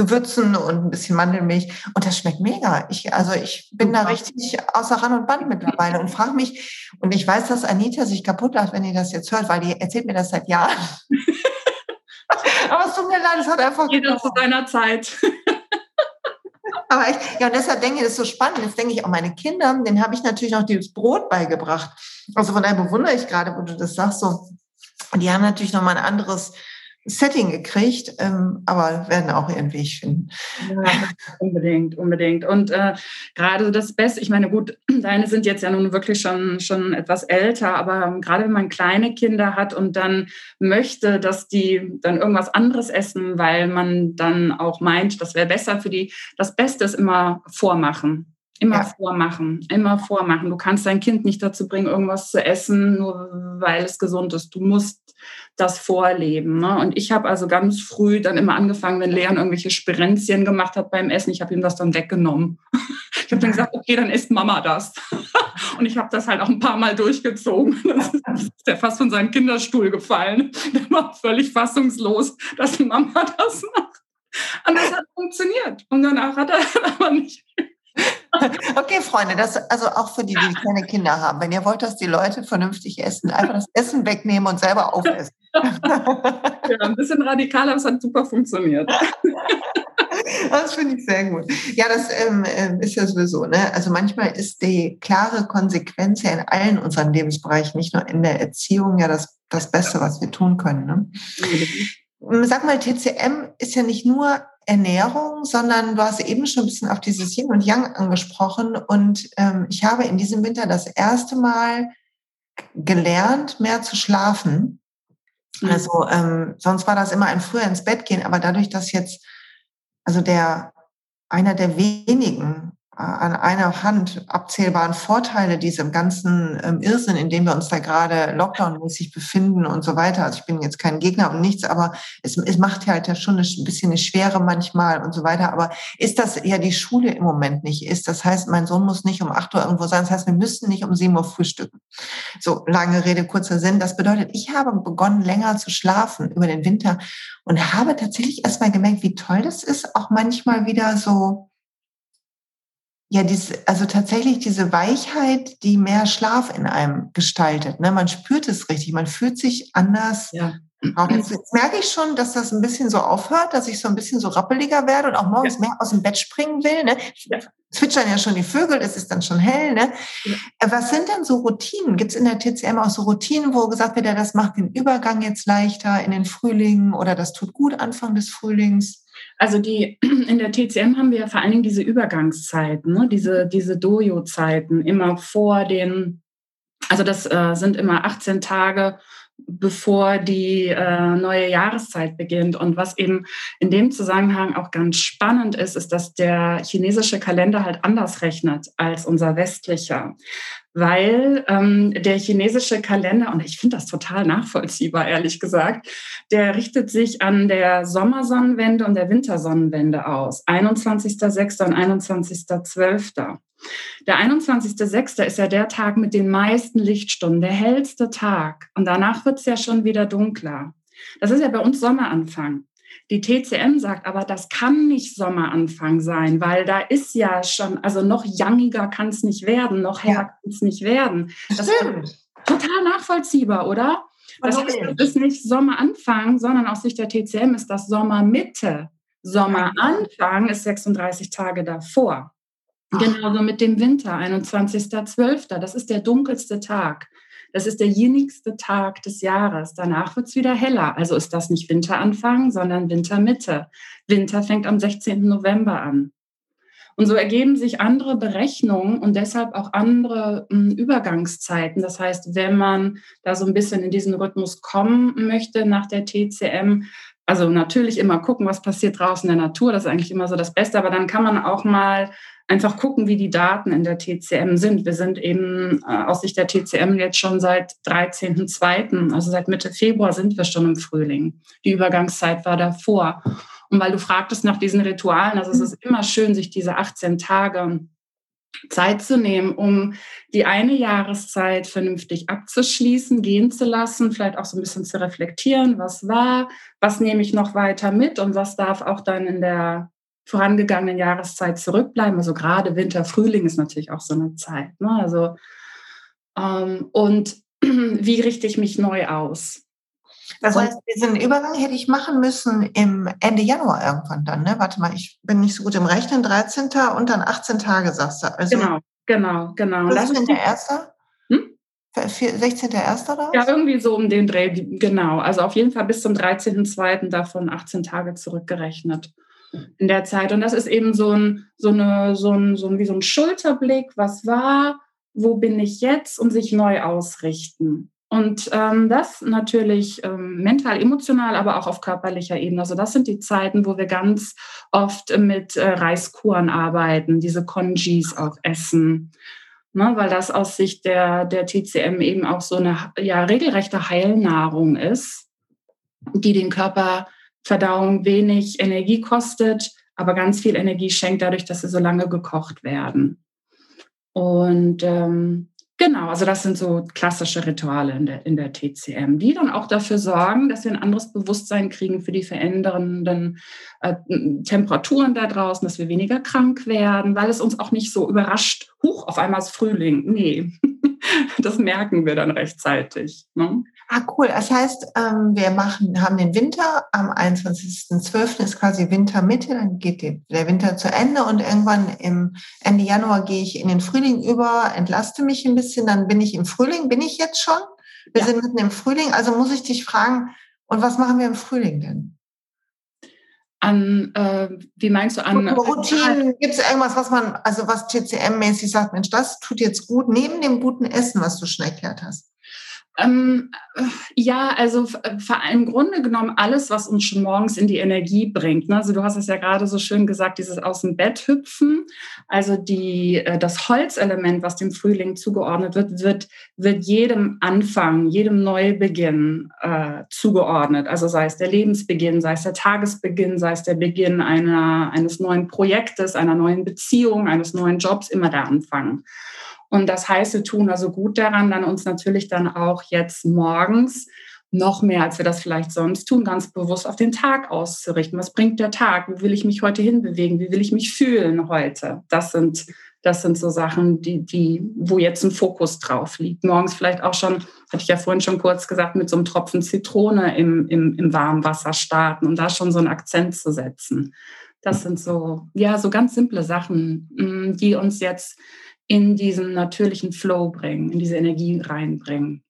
Gewürzen und ein bisschen Mandelmilch. Und das schmeckt mega. Ich, also ich bin da richtig außer Rand und Band mittlerweile und frage mich, und ich weiß, dass Anita sich kaputt lacht, wenn ihr das jetzt hört, weil die erzählt mir das seit Jahren. *laughs* Aber es tut mir leid, es hat einfach Jeder zu seiner Zeit. *laughs* Aber ich, ja, und deshalb denke ich, das ist so spannend. Jetzt denke ich auch meine Kinder, denen habe ich natürlich noch dieses Brot beigebracht. Also von daher bewundere ich gerade, wo du das sagst, so. Und die haben natürlich noch mal ein anderes Setting gekriegt, ähm, aber werden auch ihren Weg finden. Ja, unbedingt, unbedingt. Und äh, gerade das Beste, ich meine, gut, *clears throat* deine sind jetzt ja nun wirklich schon, schon etwas älter, aber gerade wenn man kleine Kinder hat und dann möchte, dass die dann irgendwas anderes essen, weil man dann auch meint, das wäre besser für die, das Beste ist immer vormachen. Immer ja. vormachen, immer vormachen. Du kannst dein Kind nicht dazu bringen, irgendwas zu essen, nur weil es gesund ist. Du musst das vorleben. Ne? Und ich habe also ganz früh dann immer angefangen, wenn Leon irgendwelche Spirenzchen gemacht hat beim Essen, ich habe ihm das dann weggenommen. *laughs* Ich habe dann gesagt, okay, dann isst Mama das. *laughs* Und ich habe das halt auch ein paar Mal durchgezogen. *laughs* Dann ist der fast von seinem Kinderstuhl gefallen. Der war völlig fassungslos, dass Mama das macht. Und das hat funktioniert. Und danach hat er aber nicht *laughs* Okay, Freunde, das also auch für die, die keine Kinder haben. Wenn ihr wollt, dass die Leute vernünftig essen, einfach das Essen wegnehmen und selber aufessen. *laughs* ja, ein bisschen radikaler, aber es hat super funktioniert. *laughs* Das finde ich sehr gut. Ja, das ähm, ähm, ist ja sowieso. Ne? Also manchmal ist die klare Konsequenz ja in allen unseren Lebensbereichen, nicht nur in der Erziehung, ja das, das Beste, was wir tun können. Ne? Sag mal, TCM ist ja nicht nur Ernährung, sondern du hast eben schon ein bisschen auf dieses Yin und Yang angesprochen. Und ähm, ich habe in diesem Winter das erste Mal gelernt, mehr zu schlafen. Mhm. Also ähm, sonst war das immer ein früher ins Bett gehen, aber dadurch, dass jetzt also der einer der wenigen an einer Hand abzählbaren Vorteile diesem ganzen ähm, Irrsinn, in dem wir uns da gerade lockdownmäßig befinden und so weiter. Also ich bin jetzt kein Gegner und nichts, aber es, es macht halt ja schon ein bisschen eine Schwere manchmal und so weiter. Aber ist das ja die Schule im Moment nicht ist? Das heißt, mein Sohn muss nicht um acht Uhr irgendwo sein. Das heißt, wir müssen nicht um sieben Uhr frühstücken. So lange Rede, kurzer Sinn. Das bedeutet, ich habe begonnen, länger zu schlafen über den Winter und habe tatsächlich erstmal gemerkt, wie toll das ist, auch manchmal wieder so ja, dies, also tatsächlich diese Weichheit, die mehr Schlaf in einem gestaltet. Ne? Man spürt es richtig, man fühlt sich anders. Ja. Jetzt, jetzt, merke ich schon, dass das ein bisschen so aufhört, dass ich so ein bisschen so rappeliger werde und auch morgens ja. mehr aus dem Bett springen will. Ne? Ja. Zwitschern ja schon die Vögel, es ist dann schon hell. Ne? Ja. Äh, was sind denn so Routinen? Gibt es in der TCM auch so Routinen, wo gesagt wird, ja, das macht den Übergang jetzt leichter in den Frühling oder das tut gut Anfang des Frühlings? Also die *clears throat* in der TCM haben wir ja vor allen Dingen diese Übergangszeiten, ne? diese, diese Dojo-Zeiten, immer vor den, also das äh, sind immer 18 Tage bevor die äh, neue Jahreszeit beginnt. Und was eben in dem Zusammenhang auch ganz spannend ist, ist, dass der chinesische Kalender halt anders rechnet als unser westlicher weil ähm, der chinesische Kalender, und ich finde das total nachvollziehbar, ehrlich gesagt, der richtet sich an der Sommersonnenwende und der Wintersonnenwende aus. 21.06. und 21.12. Der 21.06. ist ja der Tag mit den meisten Lichtstunden, der hellste Tag. Und danach wird es ja schon wieder dunkler. Das ist ja bei uns Sommeranfang. Die TCM sagt aber, das kann nicht Sommeranfang sein, weil da ist ja schon, also noch youngiger kann es nicht werden, noch heller ja. kann es nicht werden. Das Stimmt. ist total nachvollziehbar, oder? Das heißt, es ist nicht Sommeranfang, sondern aus Sicht der TCM ist das Sommermitte. Sommeranfang ist 36 Tage davor. Genauso mit dem Winter, 21.12. Das ist der dunkelste Tag. Das ist der jenigste Tag des Jahres. Danach wird es wieder heller. Also ist das nicht Winteranfang, sondern Wintermitte. Winter fängt am 16. November an. Und so ergeben sich andere Berechnungen und deshalb auch andere hm, Übergangszeiten. Das heißt, wenn man da so ein bisschen in diesen Rhythmus kommen möchte nach der TCM, also natürlich immer gucken, was passiert draußen in der Natur, das ist eigentlich immer so das Beste, aber dann kann man auch mal einfach gucken, wie die Daten in der TCM sind. Wir sind eben äh, aus Sicht der TCM jetzt schon seit 13.02., also seit Mitte Februar sind wir schon im Frühling. Die Übergangszeit war davor. Und weil du fragtest nach diesen Ritualen, also es ist immer schön, sich diese 18 Tage Zeit zu nehmen, um die eine Jahreszeit vernünftig abzuschließen, gehen zu lassen, vielleicht auch so ein bisschen zu reflektieren, was war, was nehme ich noch weiter mit und was darf auch dann in der vorangegangenen Jahreszeit zurückbleiben. Also gerade Winter, Frühling ist natürlich auch so eine Zeit. Ne? Also ähm, und *clears throat* wie richte ich mich neu aus? Das heißt, diesen Übergang hätte ich machen müssen im Ende Januar irgendwann dann, ne? Warte mal, ich bin nicht so gut im Rechnen, 13. und dann 18 Tage, sagst du. Also, genau, genau, genau. 16.1.? Hm? 16.1. oder Ja, irgendwie so um den Dreh, genau. Also auf jeden Fall bis zum 13.2. davon 18 Tage zurückgerechnet in der Zeit. Und das ist eben so ein, so eine, so ein, so ein, wie so ein Schulterblick, was war, wo bin ich jetzt und sich neu ausrichten. Und ähm, das natürlich ähm, mental, emotional, aber auch auf körperlicher Ebene. Also das sind die Zeiten, wo wir ganz oft mit äh, Reiskuren arbeiten, diese Konjis auch essen. Ne, weil das aus Sicht der, der TCM eben auch so eine ja, regelrechte Heilnahrung ist, die den Körper Verdauung wenig Energie kostet, aber ganz viel Energie schenkt dadurch, dass sie so lange gekocht werden. Und ähm, genau, also das sind so klassische Rituale in der, in der TCM, die dann auch dafür sorgen, dass wir ein anderes Bewusstsein kriegen für die verändernden äh, Temperaturen da draußen, dass wir weniger krank werden, weil es uns auch nicht so überrascht, huch, auf einmal ist Frühling. Nee, *laughs* das merken wir dann rechtzeitig. Ne? Ah, cool. Das heißt, ähm, wir machen, haben den Winter, am 21.12. ist quasi Wintermitte, dann geht der Winter zu Ende und irgendwann im Ende Januar gehe ich in den Frühling über, entlaste mich ein bisschen, dann bin ich im Frühling, bin ich jetzt schon? Wir ja. sind mitten im Frühling, also muss ich dich fragen, und was machen wir im Frühling denn? An, äh, wie meinst du an? Routinen, gibt es irgendwas, was man, also was TCM-mäßig sagt, Mensch, das tut jetzt gut, neben dem guten Essen, was du schon erklärt hast? Ähm, äh, ja, also im Grunde genommen alles, was uns schon morgens in die Energie bringt. Ne? Also du hast es ja gerade so schön gesagt, dieses aus dem Bett hüpfen. Also die, äh, das Holzelement, was dem Frühling zugeordnet wird, wird, wird jedem Anfang, jedem Neubeginn äh, zugeordnet. Also sei es der Lebensbeginn, sei es der Tagesbeginn, sei es der Beginn einer, eines neuen Projektes, einer neuen Beziehung, eines neuen Jobs, immer der Anfang. Und das heißt, wir tun also gut daran, dann uns natürlich dann auch jetzt morgens noch mehr, als wir das vielleicht sonst tun, ganz bewusst auf den Tag auszurichten. Was bringt der Tag? Wo will ich mich heute hinbewegen? Wie will ich mich fühlen heute? Das sind, das sind so Sachen, die, die, wo jetzt ein Fokus drauf liegt. Morgens vielleicht auch schon, hatte ich ja vorhin schon kurz gesagt, mit so einem Tropfen Zitrone im, im, im warmen Wasser starten und da schon so einen Akzent zu setzen. Das sind so, ja, so ganz simple Sachen, mm, die uns jetzt in diesen natürlichen Flow bringen, in diese Energie reinbringen.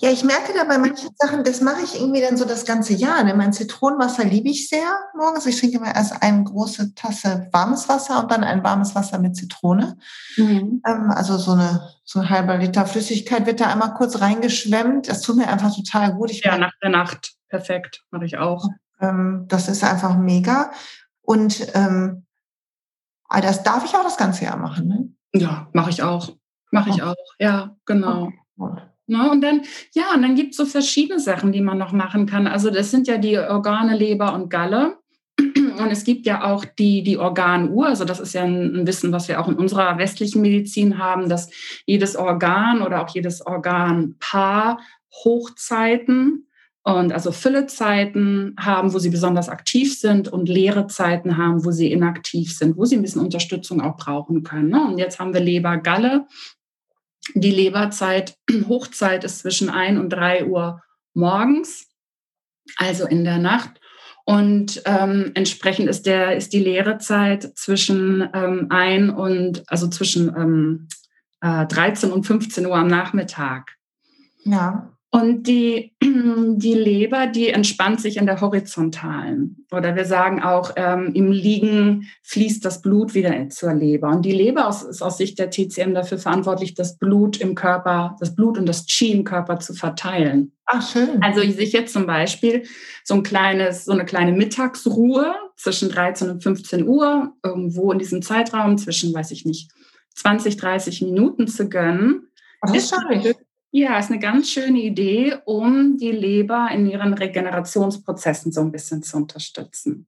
Ja, ich merke da bei manchen Sachen, das mache ich irgendwie dann so das ganze Jahr. Ne? Mein Zitronenwasser liebe ich sehr morgens. Ich trinke immer erst eine große Tasse warmes Wasser und dann ein warmes Wasser mit Zitrone. Mhm. Ähm, also so eine so ein halber Liter Flüssigkeit wird da einmal kurz reingeschwemmt. Das tut mir einfach total gut. Ich ja, nach der Nacht. Perfekt. Mache ich auch. Ähm, das ist einfach mega. Und ähm, das darf ich auch das ganze Jahr machen. Ne? Ja, mache ich auch. Mache ich auch. Ja, genau. Na, und dann, ja, und dann gibt es so verschiedene Sachen, die man noch machen kann. Also das sind ja die Organe Leber und Galle. *clears throat* Und es gibt ja auch die, die Organuhr, also das ist ja ein Wissen, was wir auch in unserer westlichen Medizin haben, dass jedes Organ oder auch jedes Organpaar Hochzeiten und also Füllezeiten haben, wo sie besonders aktiv sind und leere Zeiten haben, wo sie inaktiv sind, wo sie ein bisschen Unterstützung auch brauchen können. Ne? Und jetzt haben wir Leber-Galle. Die Leberzeit, *clears throat* Hochzeit ist zwischen 1 und 3 Uhr morgens, also in der Nacht. Und ähm, entsprechend ist, der, ist die Leerezeit zwischen ähm, 1 und, also zwischen ähm, äh, 13 und 15 Uhr am Nachmittag. Ja. Und die, *clears throat* die Leber, die entspannt sich in der horizontalen. Oder wir sagen auch, ähm, im Liegen fließt das Blut wieder zur Leber. Und die Leber ist aus Sicht der TCM dafür verantwortlich, das Blut im Körper, das Blut und das Qi im Körper zu verteilen. Ach, schön. Also ich sehe jetzt zum Beispiel so ein kleines, so eine kleine Mittagsruhe zwischen 13 und 15 Uhr, irgendwo in diesem Zeitraum zwischen, weiß ich nicht, 20, 30 Minuten zu gönnen. Das ist schön. Ja, ist eine ganz schöne Idee, um die Leber in ihren Regenerationsprozessen so ein bisschen zu unterstützen.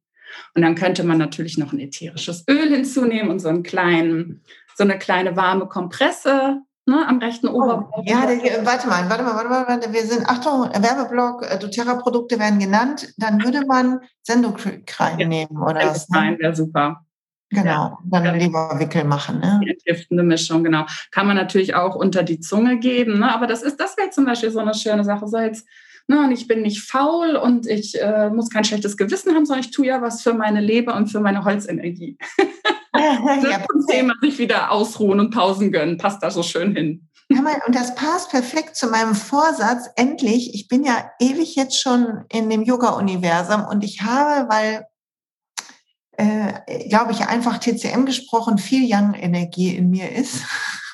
Und dann könnte man natürlich noch ein ätherisches Öl hinzunehmen und so einen kleinen, so eine kleine warme Kompresse ne, am rechten oh, Oberbauch. Ja, der, warte mal, warte mal, warte mal, warte, wir sind, Achtung, Werbeblock, äh, doTERRA-Produkte werden genannt, dann würde man Sendokrin ja, nehmen, oder was? Ne? Nein, wäre super. Genau, dann ja. Leberwickel machen. Ne? Entgiftende Mischung, genau. Kann man natürlich auch unter die Zunge geben, ne? aber das ist, das wäre zum Beispiel so eine schöne Sache. So jetzt, ne, und ich bin nicht faul und ich äh, muss kein schlechtes Gewissen haben, sondern ich tue ja was für meine Leber und für meine Holzenergie. *laughs* das ja, zum Thema sich wieder ausruhen und Pausen gönnen, passt da so schön hin. Ja, und das passt perfekt zu meinem Vorsatz. Endlich, ich bin ja ewig jetzt schon in dem Yoga-Universum und ich habe, weil äh, glaube ich, einfach TCM gesprochen, viel Young-Energie in mir ist.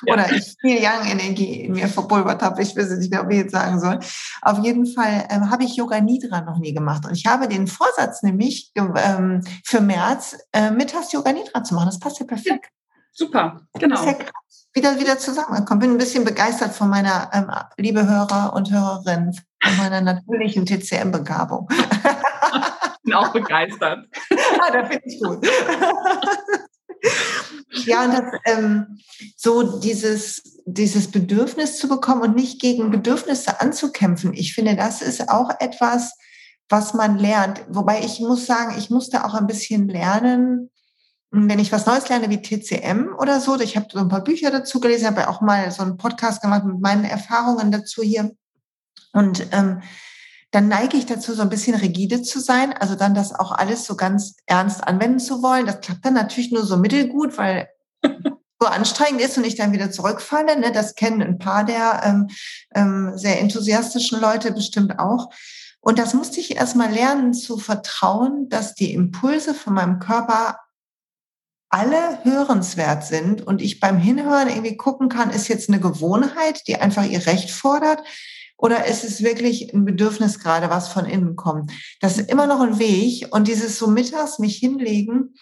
Ja. Oder ich viel Young-Energie in mir verpulvert habe. Ich weiß nicht mehr, wie ich jetzt sagen soll. Auf jeden Fall ähm, habe ich Yoga Nidra noch nie gemacht. Und ich habe den Vorsatz nämlich ähm, für März äh, mittags Yoga Nidra zu machen. Das passt ja perfekt. Ja, super, genau. Ja wieder, wieder zusammengekommen. Bin ein bisschen begeistert von meiner, ähm, liebe Hörer und Hörerinnen, von meiner natürlichen TCM-Begabung. *laughs* bin auch begeistert. *laughs* ah, da finde ich gut. *laughs* ja, und das, ähm, so dieses, dieses Bedürfnis zu bekommen und nicht gegen Bedürfnisse anzukämpfen, ich finde, das ist auch etwas, was man lernt. Wobei ich muss sagen, ich musste auch ein bisschen lernen, wenn ich was Neues lerne wie TCM oder so. Ich habe so ein paar Bücher dazu gelesen, habe ja auch mal so einen Podcast gemacht mit meinen Erfahrungen dazu hier. Und ähm, dann neige ich dazu, so ein bisschen rigide zu sein, also dann das auch alles so ganz ernst anwenden zu wollen. Das klappt dann natürlich nur so mittelgut, weil *laughs* so anstrengend ist und ich dann wieder zurückfalle. Ne? Das kennen ein paar der ähm, ähm, sehr enthusiastischen Leute bestimmt auch. Und das musste ich erstmal lernen zu vertrauen, dass die Impulse von meinem Körper alle hörenswert sind und ich beim Hinhören irgendwie gucken kann, ist jetzt eine Gewohnheit, die einfach ihr Recht fordert oder ist es wirklich ein Bedürfnis gerade, was von innen kommt? Das ist immer noch ein Weg. Und dieses so mittags mich hinlegen,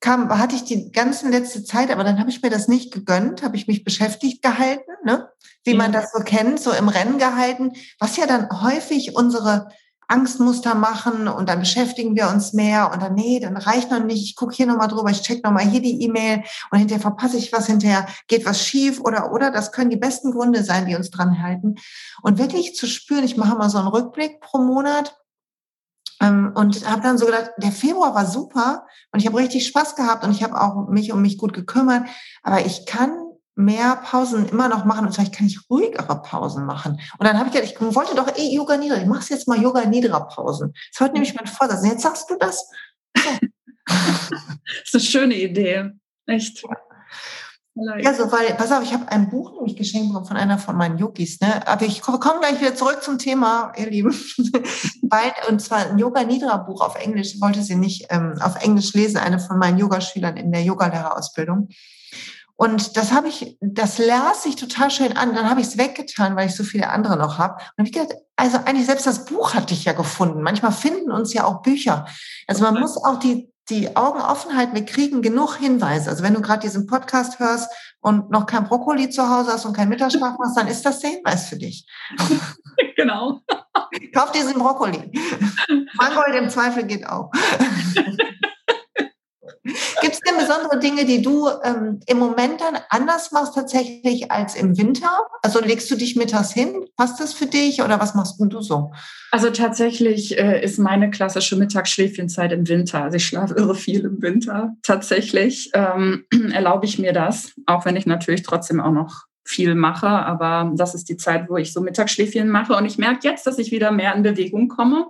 kam, hatte ich die ganze letzte Zeit, aber dann habe ich mir das nicht gegönnt, habe ich mich beschäftigt gehalten, ne? wie man das so kennt, so im Rennen gehalten, was ja dann häufig unsere Angstmuster machen und dann beschäftigen wir uns mehr und dann, nee, dann reicht noch nicht, ich gucke hier nochmal drüber, ich check nochmal hier die E-Mail und hinterher verpasse ich was, hinterher geht was schief oder, oder, das können die besten Gründe sein, die uns dran halten. Und wirklich zu spüren, ich mache mal so einen Rückblick pro Monat ähm, und habe dann so gedacht, der Februar war super und ich habe richtig Spaß gehabt und ich habe auch mich um mich gut gekümmert, aber ich kann mehr Pausen immer noch machen und vielleicht kann ich ruhigere Pausen machen. Und dann habe ich gedacht, ich wollte doch eh Yoga Nidra. Ich mache jetzt mal Yoga Nidra Pausen. Das ist heute nämlich mein Vorsatz. Und jetzt sagst du das? *laughs* das ist eine schöne Idee. Echt. Ja. so, weil, pass auf, ich habe ein Buch nämlich geschenkt bekommen von einer von meinen Yogis, ne? Aber ich komme komm gleich wieder zurück zum Thema, ihr Lieben. *laughs* Bald, und zwar ein Yoga Nidra Buch auf Englisch. Ich wollte sie nicht ähm, auf Englisch lesen, eine von meinen Yogaschülern in der Yogalehrerausbildung. Und das habe ich, das las ich total schön an. Dann habe ich es weggetan, weil ich so viele andere noch habe. Und ich gedacht, also eigentlich selbst das Buch hatte ich ja gefunden. Manchmal finden uns ja auch Bücher. Also man muss auch die, die Augen offen halten. Wir kriegen genug Hinweise. Also wenn du gerade diesen Podcast hörst und noch kein Brokkoli zu Hause hast und kein Mittagsschlaf machst, dann ist das der Hinweis für dich. *laughs* Genau. Kauf diesen Brokkoli. *laughs* Mangold im Zweifel geht auch. *laughs* Gibt es denn besondere Dinge, die du ähm, im Moment dann anders machst tatsächlich als im Winter? Also legst du dich mittags hin? Passt das für dich oder was machst du so? Also tatsächlich äh, ist meine klassische Mittagsschläfchenzeit im Winter. Also ich schlafe irre viel im Winter. Tatsächlich ähm, *clears throat* erlaube ich mir das, auch wenn ich natürlich trotzdem auch noch viel mache. Aber das ist die Zeit, wo ich so Mittagsschläfchen mache. Und ich merke jetzt, dass ich wieder mehr in Bewegung komme.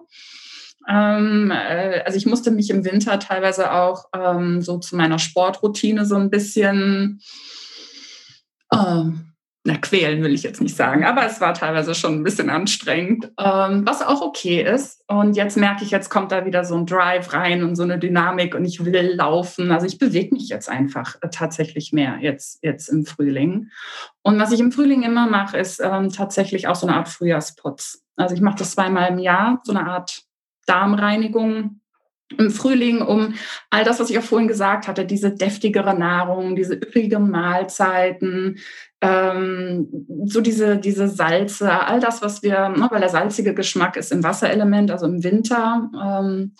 Ähm, äh, also ich musste mich im Winter teilweise auch ähm, so zu meiner Sportroutine so ein bisschen äh, na, quälen will ich jetzt nicht sagen, aber es war teilweise schon ein bisschen anstrengend, ähm, was auch okay ist. Und jetzt merke ich, jetzt kommt da wieder so ein Drive rein und so eine Dynamik und ich will laufen. Also ich bewege mich jetzt einfach äh, tatsächlich mehr jetzt, jetzt im Frühling. Und was ich im Frühling immer mache, ist ähm, tatsächlich auch so eine Art Frühjahrsputz. Also ich mache das zweimal im Jahr, so eine Art Darmreinigung im Frühling, um all das, was ich auch vorhin gesagt hatte, diese deftigere Nahrung, diese üppigen Mahlzeiten, ähm, so diese, diese Salze, all das, was wir, ne, weil der salzige Geschmack ist im Wasserelement, also im Winter, ähm,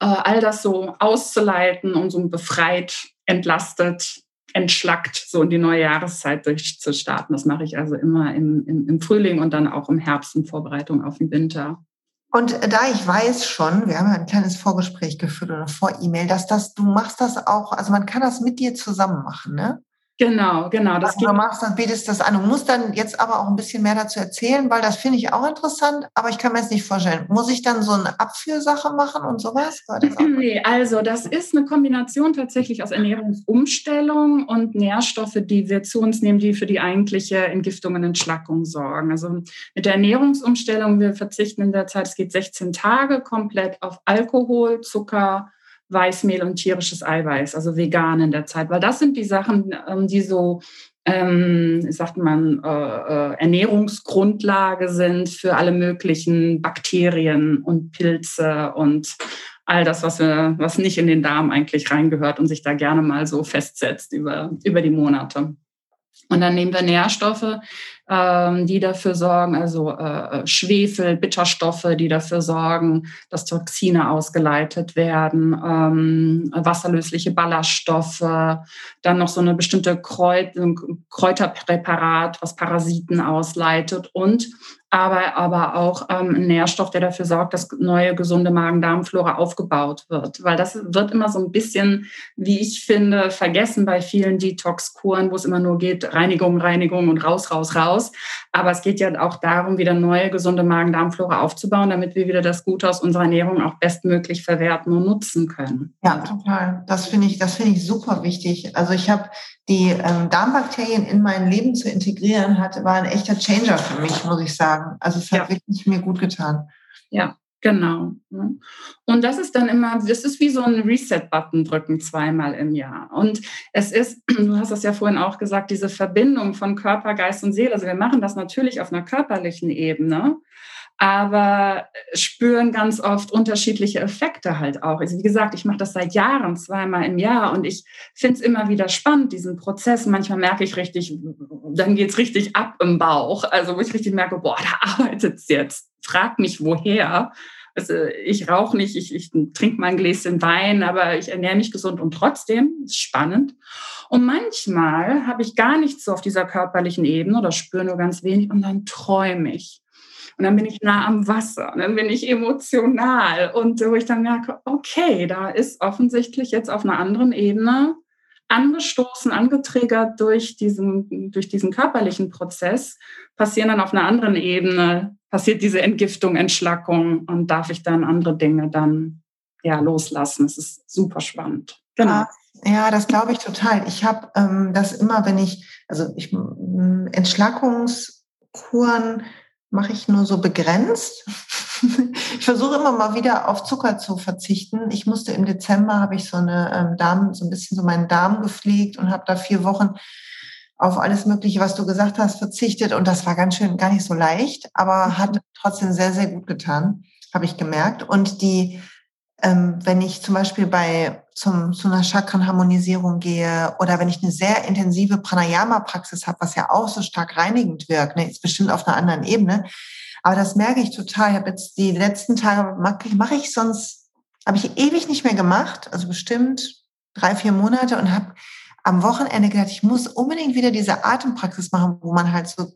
äh, all das so auszuleiten und so befreit, entlastet, entschlackt, so in die neue Jahreszeit durchzustarten. Das mache ich also immer im, im, im Frühling und dann auch im Herbst in Vorbereitung auf den Winter. Und da ich weiß schon, wir haben ja ein kleines Vorgespräch geführt oder vor E-Mail, dass das, du machst das auch, also man kann das mit dir zusammen machen, ne? Genau, genau. Das du machst dann, bietest das an. Du musst dann jetzt aber auch ein bisschen mehr dazu erzählen, weil das finde ich auch interessant, aber ich kann mir jetzt nicht vorstellen. Muss ich dann so eine Abführsache machen und sowas? *laughs* nee, also das ist eine Kombination tatsächlich aus Ernährungsumstellung und Nährstoffe, die wir zu uns nehmen, die für die eigentliche Entgiftung und Entschlackung sorgen. Also mit der Ernährungsumstellung, wir verzichten in der Zeit, es geht 16 Tage komplett auf Alkohol, Zucker, Weißmehl und tierisches Eiweiß, also vegan in der Zeit, weil das sind die Sachen, ähm, die so, ähm, sagt man, äh, äh, Ernährungsgrundlage sind für alle möglichen Bakterien und Pilze und all das, was, wir, was nicht in den Darm eigentlich reingehört und sich da gerne mal so festsetzt über, über die Monate. Und dann nehmen wir Nährstoffe, die dafür sorgen, also äh, Schwefel, Bitterstoffe, die dafür sorgen, dass Toxine ausgeleitet werden, ähm, wasserlösliche Ballaststoffe, dann noch so eine bestimmte Kräut Kräuterpräparat, was Parasiten ausleitet und aber, aber auch ähm, Nährstoff, der dafür sorgt, dass neue gesunde Magen-Darm-Flora aufgebaut wird. Weil das wird immer so ein bisschen, wie ich finde, vergessen bei vielen Detox-Kuren, wo es immer nur geht, Reinigung, Reinigung und raus, raus, raus. Aber es geht ja auch darum, wieder neue gesunde Magen-Darm-Flora aufzubauen, damit wir wieder das Gute aus unserer Ernährung auch bestmöglich verwerten und nutzen können. Ja, total. Das finde ich, das finde ich super wichtig. Also ich habe die ähm, Darmbakterien in mein Leben zu integrieren, hat, war ein echter Changer für mich, muss ich sagen. Also es hat ja. wirklich mir gut getan. Ja, genau. Und das ist dann immer, das ist wie so ein Reset-Button drücken zweimal im Jahr. Und es ist, *clears throat* du hast das ja vorhin auch gesagt, diese Verbindung von Körper, Geist und Seele. Also wir machen das natürlich auf einer körperlichen Ebene aber spüren ganz oft unterschiedliche Effekte halt auch. Also wie gesagt, ich mache das seit Jahren, zweimal im Jahr und ich finde es immer wieder spannend, diesen Prozess. Manchmal merke ich richtig, dann geht es richtig ab im Bauch. Also wo ich richtig merke, boah, da arbeitet es jetzt. Frag mich, woher. Also ich rauche nicht, ich, ich trinke mal ein Gläschen Wein, aber ich ernähre mich gesund und trotzdem ist spannend. Und manchmal habe ich gar nichts so auf dieser körperlichen Ebene oder spüre nur ganz wenig und dann träume ich. Und dann bin ich nah am Wasser und dann bin ich emotional und wo ich dann merke, okay, da ist offensichtlich jetzt auf einer anderen Ebene angestoßen, angetriggert durch diesen, durch diesen körperlichen Prozess, passieren dann auf einer anderen Ebene, passiert diese Entgiftung, Entschlackung und darf ich dann andere Dinge dann ja loslassen. Es ist super spannend. Genau. Ja, das glaube ich total. Ich habe ähm, das immer, wenn ich, also ich Entschlackungskuren mache ich nur so begrenzt. ich versuche immer mal wieder auf Zucker zu verzichten. Ich musste im Dezember, habe ich so eine ähm, Darm, so ein bisschen so meinen Darm gepflegt und habe da vier Wochen auf alles Mögliche, was du gesagt hast, verzichtet. Und das war ganz schön, gar nicht so leicht, aber mhm. hat trotzdem sehr, sehr gut getan, habe ich gemerkt. Und die ähm, wenn ich zum Beispiel bei zum, zu einer Chakrenharmonisierung gehe oder wenn ich eine sehr intensive Pranayama-Praxis habe, was ja auch so stark reinigend wirkt, ne, ist bestimmt auf einer anderen Ebene. Aber das merke ich total. Ich habe jetzt die letzten Tage mache ich, mache ich sonst, habe ich ewig nicht mehr gemacht, also bestimmt drei, vier Monate und habe am Wochenende gedacht, ich muss unbedingt wieder diese Atempraxis machen, wo man halt so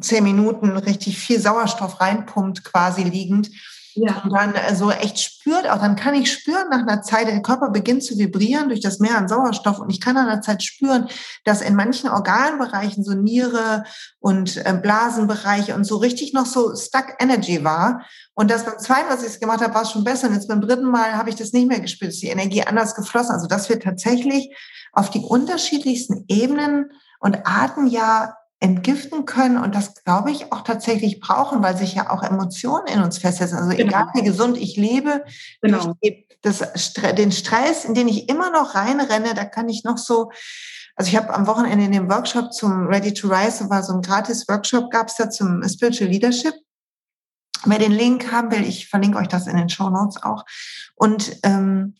zehn Minuten richtig viel Sauerstoff reinpumpt, quasi liegend. Ja. Und dann so echt spürt auch, dann kann ich spüren nach einer Zeit, der Körper beginnt zu vibrieren durch das Mehr an Sauerstoff und ich kann nach einer Zeit spüren, dass in manchen Organbereichen, so Niere und äh, Blasenbereiche und so richtig noch so stuck Energy war. Und das beim zweiten, was ich gemacht habe, war es schon besser. Und jetzt beim dritten Mal habe ich das nicht mehr gespürt, ist die Energie anders geflossen. Also dass wir tatsächlich auf die unterschiedlichsten Ebenen und Arten ja entgiften können und das, glaube ich, auch tatsächlich brauchen, weil sich ja auch Emotionen in uns festsetzen. Also genau. egal wie gesund ich lebe, genau. das, den Stress, in den ich immer noch reinrenne, da kann ich noch so, also ich habe am Wochenende in dem Workshop zum Ready to Rise, war so ein gratis Workshop, gab es da zum Spiritual Leadership. Wer den Link haben will, ich verlinke euch das in den Show Notes auch. Und ähm,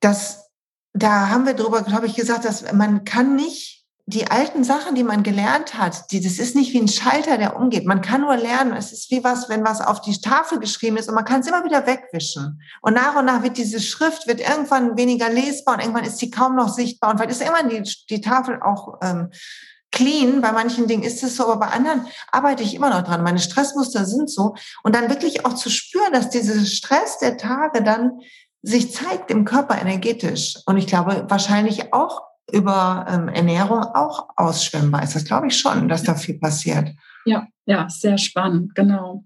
das, da haben wir drüber, glaube ich, gesagt, dass man kann nicht die alten Sachen, die man gelernt hat, die, das ist nicht wie ein Schalter, der umgeht. Man kann nur lernen. Es ist wie was, wenn was auf die Tafel geschrieben ist und man kann es immer wieder wegwischen. Und nach und nach wird diese Schrift wird irgendwann weniger lesbar und irgendwann ist sie kaum noch sichtbar und vielleicht ist irgendwann die, die Tafel auch ähm, clean. Bei manchen Dingen ist es so, aber bei anderen arbeite ich immer noch dran. Meine Stressmuster sind so. Und dann wirklich auch zu spüren, dass dieser Stress der Tage dann sich zeigt im Körper energetisch. Und ich glaube, wahrscheinlich auch über ähm, Ernährung auch ausschwemmbar ist. Das glaube ich schon, dass da viel passiert. Ja, ja, sehr spannend, genau.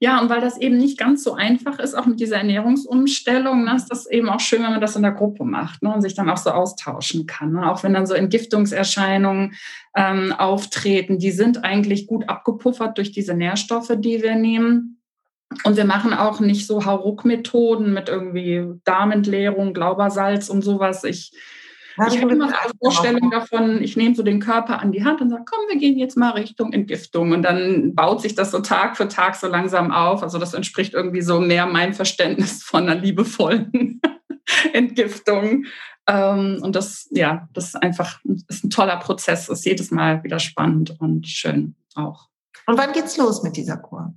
Ja, und weil das eben nicht ganz so einfach ist, auch mit dieser Ernährungsumstellung, ne, ist das eben auch schön, wenn man das in der Gruppe macht ne, und sich dann auch so austauschen kann. Ne? Auch wenn dann so Entgiftungserscheinungen ähm, auftreten, die sind eigentlich gut abgepuffert durch diese Nährstoffe, die wir nehmen. Und wir machen auch nicht so Hauruck-Methoden mit irgendwie Darmentleerung, Glaubersalz und sowas. Ich ich habe immer eine Vorstellung davon, ich nehme so den Körper an die Hand und sage, komm, wir gehen jetzt mal Richtung Entgiftung. Und dann baut sich das so Tag für Tag so langsam auf. Also das entspricht irgendwie so mehr meinem Verständnis von einer liebevollen *laughs* Entgiftung. Ähm, und das, ja, das ist einfach ist ein toller Prozess, ist jedes Mal wieder spannend und schön auch. Und wann geht's los mit dieser Kur?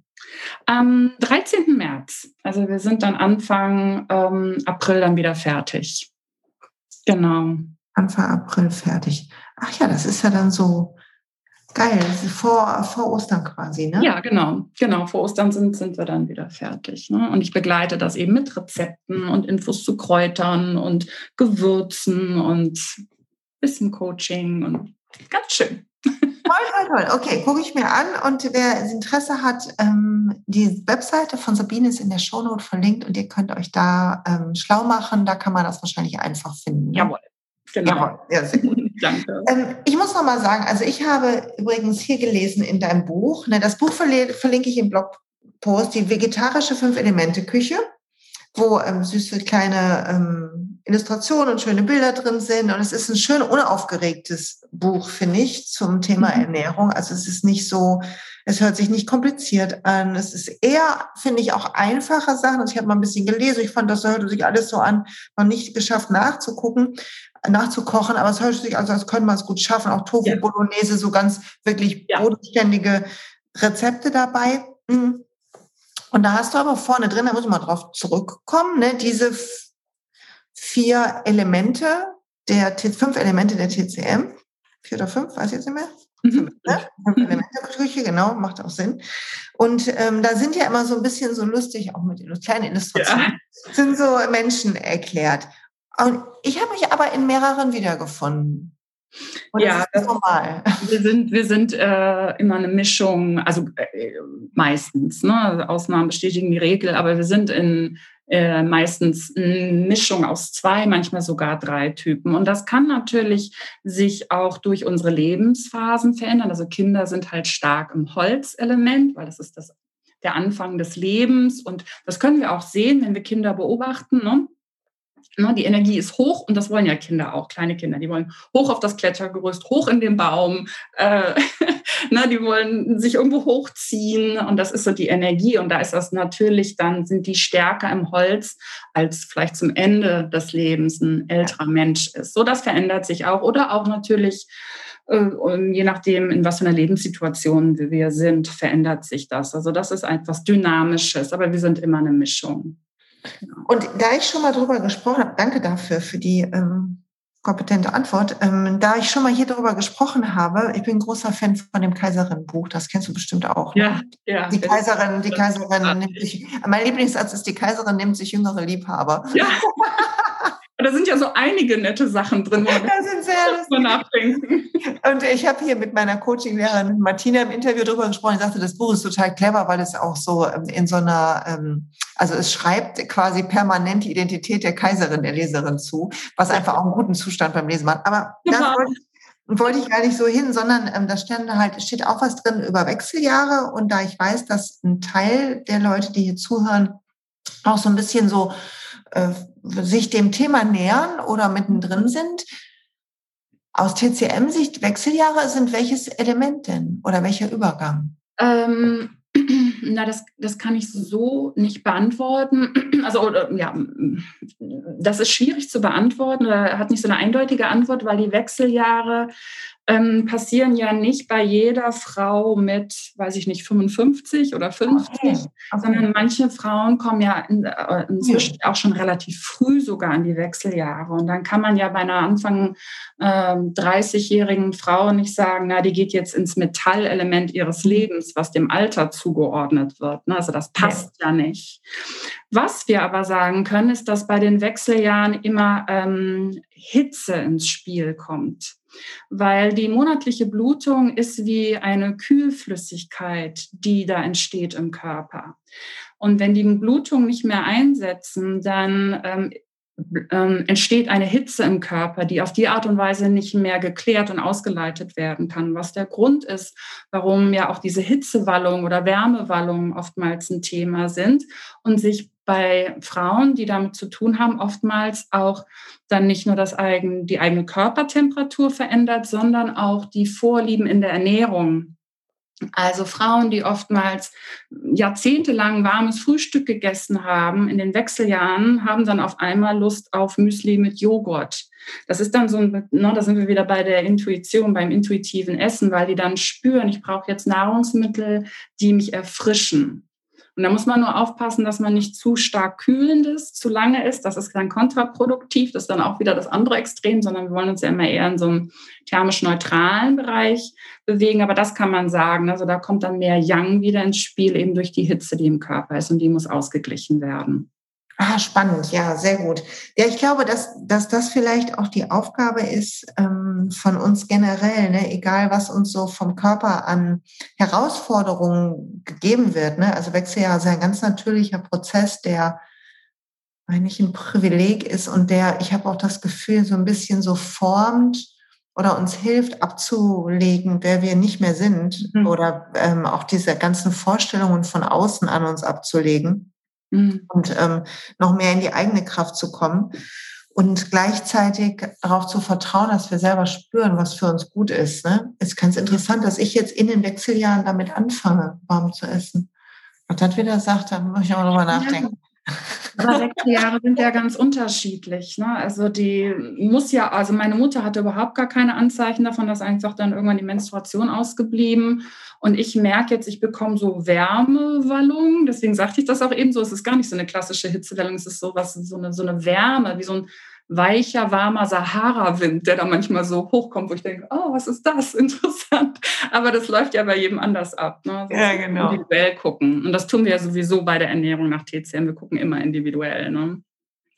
Am 13. März. Also wir sind dann Anfang ähm, April dann wieder fertig. Genau. Anfang April fertig. Ach ja, das ist ja dann so geil. vor, vor Ostern quasi, ne? Ja, genau. Genau, vor Ostern sind, sind wir dann wieder fertig. Ne? Und ich begleite das eben mit Rezepten und Infos zu Kräutern und Gewürzen und bisschen Coaching und ganz schön. Toll, toll, toll. Okay, gucke ich mir an. Und wer Interesse hat, ähm, die Webseite von Sabine ist in der Shownote verlinkt und ihr könnt euch da ähm, schlau machen. Da kann man das wahrscheinlich einfach finden. Ne? Jawohl. Genau. Jawohl. Ja, sehr gut. *laughs* Danke. Ähm, ich muss noch mal sagen, also ich habe übrigens hier gelesen in deinem Buch, ne, das Buch verlinke ich im Blogpost, die vegetarische Fünf-Elemente-Küche wo ähm, süße kleine ähm, Illustrationen und schöne Bilder drin sind. Und es ist ein schön unaufgeregtes Buch, finde ich, zum Thema mhm. Ernährung. Also es ist nicht so, es hört sich nicht kompliziert an. Es ist eher, finde ich, auch einfache Sachen. Also ich habe mal ein bisschen gelesen. Ich fand, das hörte sich alles so an, noch nicht geschafft nachzugucken, nachzukochen. Aber es hört sich also, als könnte man es gut schaffen. Auch Tofu, ja. Bolognese, so ganz wirklich ja. bodenständige Rezepte dabei. Mhm. Und da hast du aber vorne drin, da muss ich mal drauf zurückkommen, ne, diese vier Elemente der fünf Elemente der TCM. Vier oder fünf, weiß ich jetzt nicht mehr. Mhm. Fünf, ne? fünf mhm. Elemente Küche, genau, macht auch Sinn. Und ähm, da sind ja immer so ein bisschen so lustig, auch mit kleinen Illustrationen, ja. sind so Menschen erklärt. Und ich habe mich aber in mehreren wiedergefunden. Und ja, das ist normal. Wir sind, wir sind äh, immer eine Mischung, also äh, meistens, ne? Ausnahmen bestätigen die Regel, aber wir sind in äh, meistens eine Mischung aus zwei, manchmal sogar drei Typen. Und das kann natürlich sich auch durch unsere Lebensphasen verändern. Also Kinder sind halt stark im Holzelement, weil das ist das, der Anfang des Lebens. Und das können wir auch sehen, wenn wir Kinder beobachten. Ne? Ne, die Energie ist hoch und das wollen ja Kinder auch, kleine Kinder. Die wollen hoch auf das Klettergerüst, hoch in den Baum. Äh, *laughs* ne, die wollen sich irgendwo hochziehen und das ist so die Energie. Und da ist das natürlich dann, sind die stärker im Holz, als vielleicht zum Ende des Lebens ein älterer Mensch ist. So, das verändert sich auch. Oder auch natürlich, äh, je nachdem, in was für einer Lebenssituation wir sind, verändert sich das. Also das ist etwas Dynamisches, aber wir sind immer eine Mischung. Und da ich schon mal drüber gesprochen habe, danke dafür für die ähm, kompetente Antwort. Ähm, da ich schon mal hier darüber gesprochen habe, ich bin großer Fan von dem Kaiserin-Buch. Das kennst du bestimmt auch. Ne? Ja, ja. Die Kaiserin, die Kaiserin nimmt sich, mein Lieblingssatz ist, die Kaiserin nimmt sich jüngere Liebhaber. Ja. *laughs* da sind ja so einige nette Sachen drin, wo da sind sehr *laughs* lustig. nachdenken. Und ich habe hier mit meiner Coaching-Lehrerin Martina im Interview darüber gesprochen. Ich sagte, das Buch ist total clever, weil es auch so ähm, in so einer, ähm, also es schreibt quasi permanent die Identität der Kaiserin, der Leserin zu, was einfach auch einen guten Zustand beim Lesen macht. Aber das wollte ich wollte ich gar nicht so hin, sondern ähm, da stand halt, steht auch was drin über Wechseljahre. Und da ich weiß, dass ein Teil der Leute, die hier zuhören, auch so ein bisschen so äh, sich dem Thema nähern oder mittendrin sind. Aus TCM-Sicht Wechseljahre sind welches Element denn oder welcher Übergang? Ähm, *clears throat* na, das, das kann ich so nicht beantworten. *clears throat* Also, ja, das ist schwierig zu beantworten oder hat nicht so eine eindeutige Antwort, weil die Wechseljahre ähm, passieren ja nicht bei jeder Frau mit, weiß ich nicht, 55 oder 50, okay. Okay. sondern manche Frauen kommen ja in, äh, inzwischen ja. auch schon relativ früh sogar an die Wechseljahre. Und dann kann man ja bei einer Anfang äh, 30-jährigen Frau nicht sagen, na, die geht jetzt ins Metallelement ihres mhm. Lebens, was dem Alter zugeordnet wird. Ne? Also das passt ja. ja nicht. Was wir aber sagen können, ist, dass bei den Wechseljahren immer ähm, Hitze ins Spiel kommt weil die monatliche Blutung ist wie eine Kühlflüssigkeit, die da entsteht im Körper. Und wenn die Blutung nicht mehr einsetzen, dann ähm, ähm, entsteht eine Hitze im Körper, die auf die Art und Weise nicht mehr geklärt und ausgeleitet werden kann, was der Grund ist, warum ja auch diese Hitzewallung oder Wärmewallung oftmals ein Thema sind und sich bei Frauen, die damit zu tun haben, oftmals auch dann nicht nur das eigen, die eigene Körpertemperatur verändert, sondern auch die Vorlieben in der Ernährung also Frauen, die oftmals jahrzehntelang warmes Frühstück gegessen haben, in den Wechseljahren haben dann auf einmal Lust auf Müsli mit Joghurt. Das ist dann so ein, ne, da sind wir wieder bei der Intuition, beim intuitiven Essen, weil die dann spüren, ich brauche jetzt Nahrungsmittel, die mich erfrischen. Und da muss man nur aufpassen, dass man nicht zu stark kühlendes, zu lange ist. Das ist dann kontraproduktiv. Das ist dann auch wieder das andere Extrem, sondern wir wollen uns ja immer eher in so einem thermisch neutralen Bereich bewegen. Aber das kann man sagen. Also da kommt dann mehr Yang wieder ins Spiel, eben durch die Hitze, die im Körper ist. Und die muss ausgeglichen werden. Ah, spannend, ja, sehr gut. Ja, ich glaube, dass, dass das vielleicht auch die Aufgabe ist ähm, von uns generell, ne? egal was uns so vom Körper an Herausforderungen gegeben wird. Ne? Also Wechseljahre ist ein ganz natürlicher Prozess, der eigentlich ein Privileg ist und der, ich habe auch das Gefühl, so ein bisschen so formt oder uns hilft abzulegen, wer wir nicht mehr sind mhm. oder ähm, auch diese ganzen Vorstellungen von außen an uns abzulegen mhm. und ähm, noch mehr in die eigene Kraft zu kommen und gleichzeitig darauf zu vertrauen, dass wir selber spüren, was für uns gut ist. Ne? Ist ganz interessant, dass ich jetzt in den Wechseljahren damit anfange, warm zu essen. Und das wieder sagt, da muss ich auch nochmal nachdenken. Aber Wechseljahre sind ja ganz unterschiedlich. Ne? Also die muss ja, also meine Mutter hatte überhaupt gar keine Anzeichen davon, dass einfach dann irgendwann die Menstruation ausgeblieben. Und ich merke jetzt, ich bekomme so Wärmewallung. Deswegen sagte ich das auch eben so. Es ist gar nicht so eine klassische Hitzewellung. Es ist so was, so eine, so eine Wärme, wie so ein weicher, warmer Sahara-Wind, der da manchmal so hochkommt, wo ich denke, oh, was ist das? *laughs* Interessant. Aber das läuft ja bei jedem anders ab. Ne? So ja, genau. Individuell gucken. Und das tun wir ja sowieso bei der Ernährung nach TCM. Wir gucken immer individuell. Ne?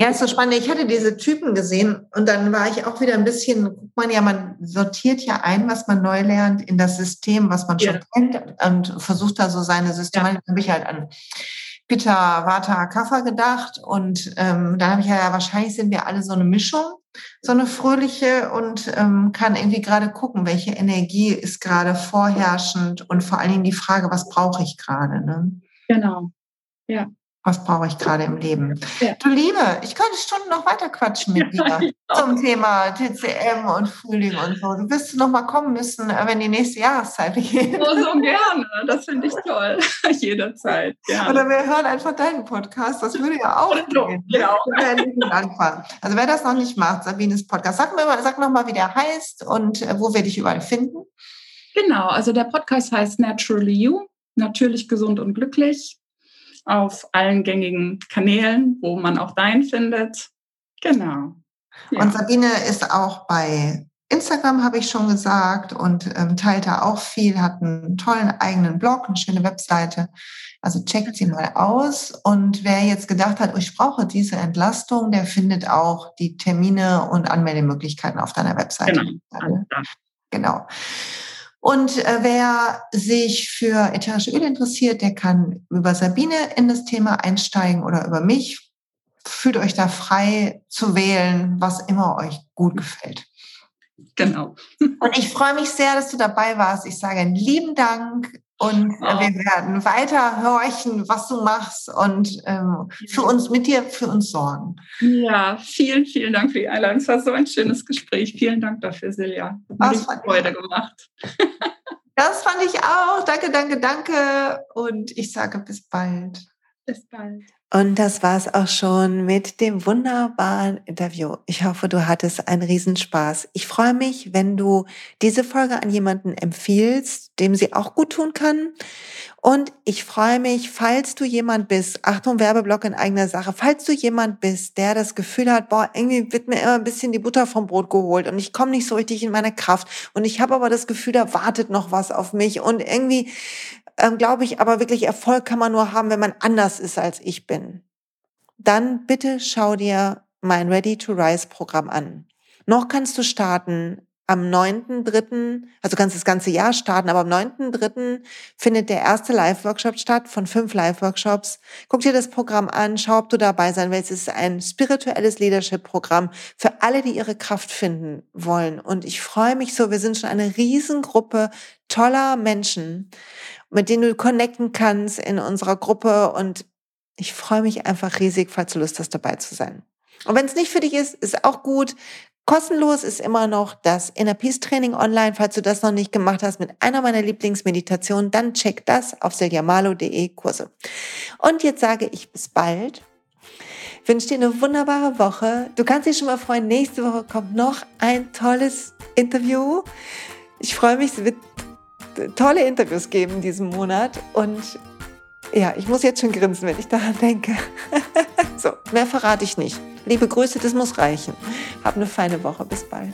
Ja, ist so spannend. Ich hatte diese Typen gesehen und dann war ich auch wieder ein bisschen, guckt man ja, man sortiert ja ein, was man neu lernt in das System, was man schon ja. kennt und versucht da so seine Systeme. Ja. Dann habe ich halt an Pitta, Vata, Kapha gedacht. Und ähm, dann habe ich ja, wahrscheinlich sind wir alle so eine Mischung, so eine fröhliche und ähm, kann irgendwie gerade gucken, welche Energie ist gerade vorherrschend und vor allen Dingen die Frage, was brauche ich gerade. Ne? Genau, ja was brauche ich gerade im Leben? Ja. Du Liebe, ich könnte Stunden noch weiter quatschen mit dir zum Thema TCM und Frühling und so. Du wirst noch mal kommen müssen, äh, wenn die nächste Jahreszeit beginnt. Oh, so gerne. Das finde ich toll. *laughs* Jederzeit. Gerne. Oder wir hören einfach deinen Podcast. Das würde ja auch gehen. Genau. anfangen. Also wer das noch nicht macht, Sabines Podcast, sag, mir mal, sag noch mal, wie der heißt und äh, wo wir dich überall finden. Genau, also der Podcast heißt Naturally You, natürlich gesund und glücklich. Auf allen gängigen Kanälen, wo man auch deinen findet. Genau. Ja. Und Sabine ist auch bei Instagram, habe ich schon gesagt, und ähm, teilt da auch viel, hat einen tollen eigenen Blog, eine schöne Webseite. Also checkt sie mal aus. Und wer jetzt gedacht hat, oh, ich brauche diese Entlastung, der findet auch die Termine und Anmeldemöglichkeiten auf deiner Webseite. Genau. genau. Und äh, wer sich für ätherische Öle interessiert, der kann über Sabine in das Thema einsteigen oder über mich fühlt euch da frei zu wählen, was immer euch gut gefällt. Genau. Und ich freue mich sehr, dass du dabei warst. Ich sage lieben Dank und oh. wir werden weiter horchen, was du machst und ähm, für uns mit dir für uns sorgen. Ja, vielen, vielen Dank für die Einladung. Es war so ein schönes Gespräch. Vielen Dank dafür, Silja. Hat mir Freude gemacht. *laughs* Das fand ich auch. Danke, danke, danke. Und ich sage bis bald. Bis bald. Und das war's auch schon mit dem wunderbaren Interview. Ich hoffe, du hattest einen Riesenspaß. Ich freue mich, wenn du diese Folge an jemanden empfiehlst, dem sie auch gut tun kann. Und ich freue mich, falls du jemand bist, Achtung, Werbeblock in eigener Sache, falls du jemand bist, der das Gefühl hat, boah, irgendwie wird mir immer ein bisschen die Butter vom Brot geholt und ich komme nicht so richtig in meine Kraft und ich habe aber das Gefühl, da wartet noch was auf mich und irgendwie ähm, glaube ich, aber wirklich Erfolg kann man nur haben, wenn man anders ist, als ich bin. Dann bitte schau dir mein Ready to Rise Programm an. Noch kannst du starten am 9.3., also kannst das ganze Jahr starten, aber am 9.3. findet der erste Live-Workshop statt von fünf Live-Workshops. Guck dir das Programm an, schau, ob du dabei sein willst. Es ist ein spirituelles Leadership-Programm für alle, die ihre Kraft finden wollen. Und ich freue mich so, wir sind schon eine Riesengruppe toller Menschen mit denen du connecten kannst in unserer Gruppe. Und ich freue mich einfach riesig, falls du Lust hast, dabei zu sein. Und wenn es nicht für dich ist, ist auch gut. Kostenlos ist immer noch das Inner Peace Training online. Falls du das noch nicht gemacht hast mit einer meiner Lieblingsmeditationen, dann check das auf siljamalo.de Kurse. Und jetzt sage ich bis bald. Ich wünsche dir eine wunderbare Woche. Du kannst dich schon mal freuen. Nächste Woche kommt noch ein tolles Interview. Ich freue mich, es wird tolle Interviews geben in diesem Monat. Und ja, ich muss jetzt schon grinsen, wenn ich daran denke. *laughs* so, mehr verrate ich nicht. Liebe Grüße, das muss reichen. Hab eine feine Woche. Bis bald.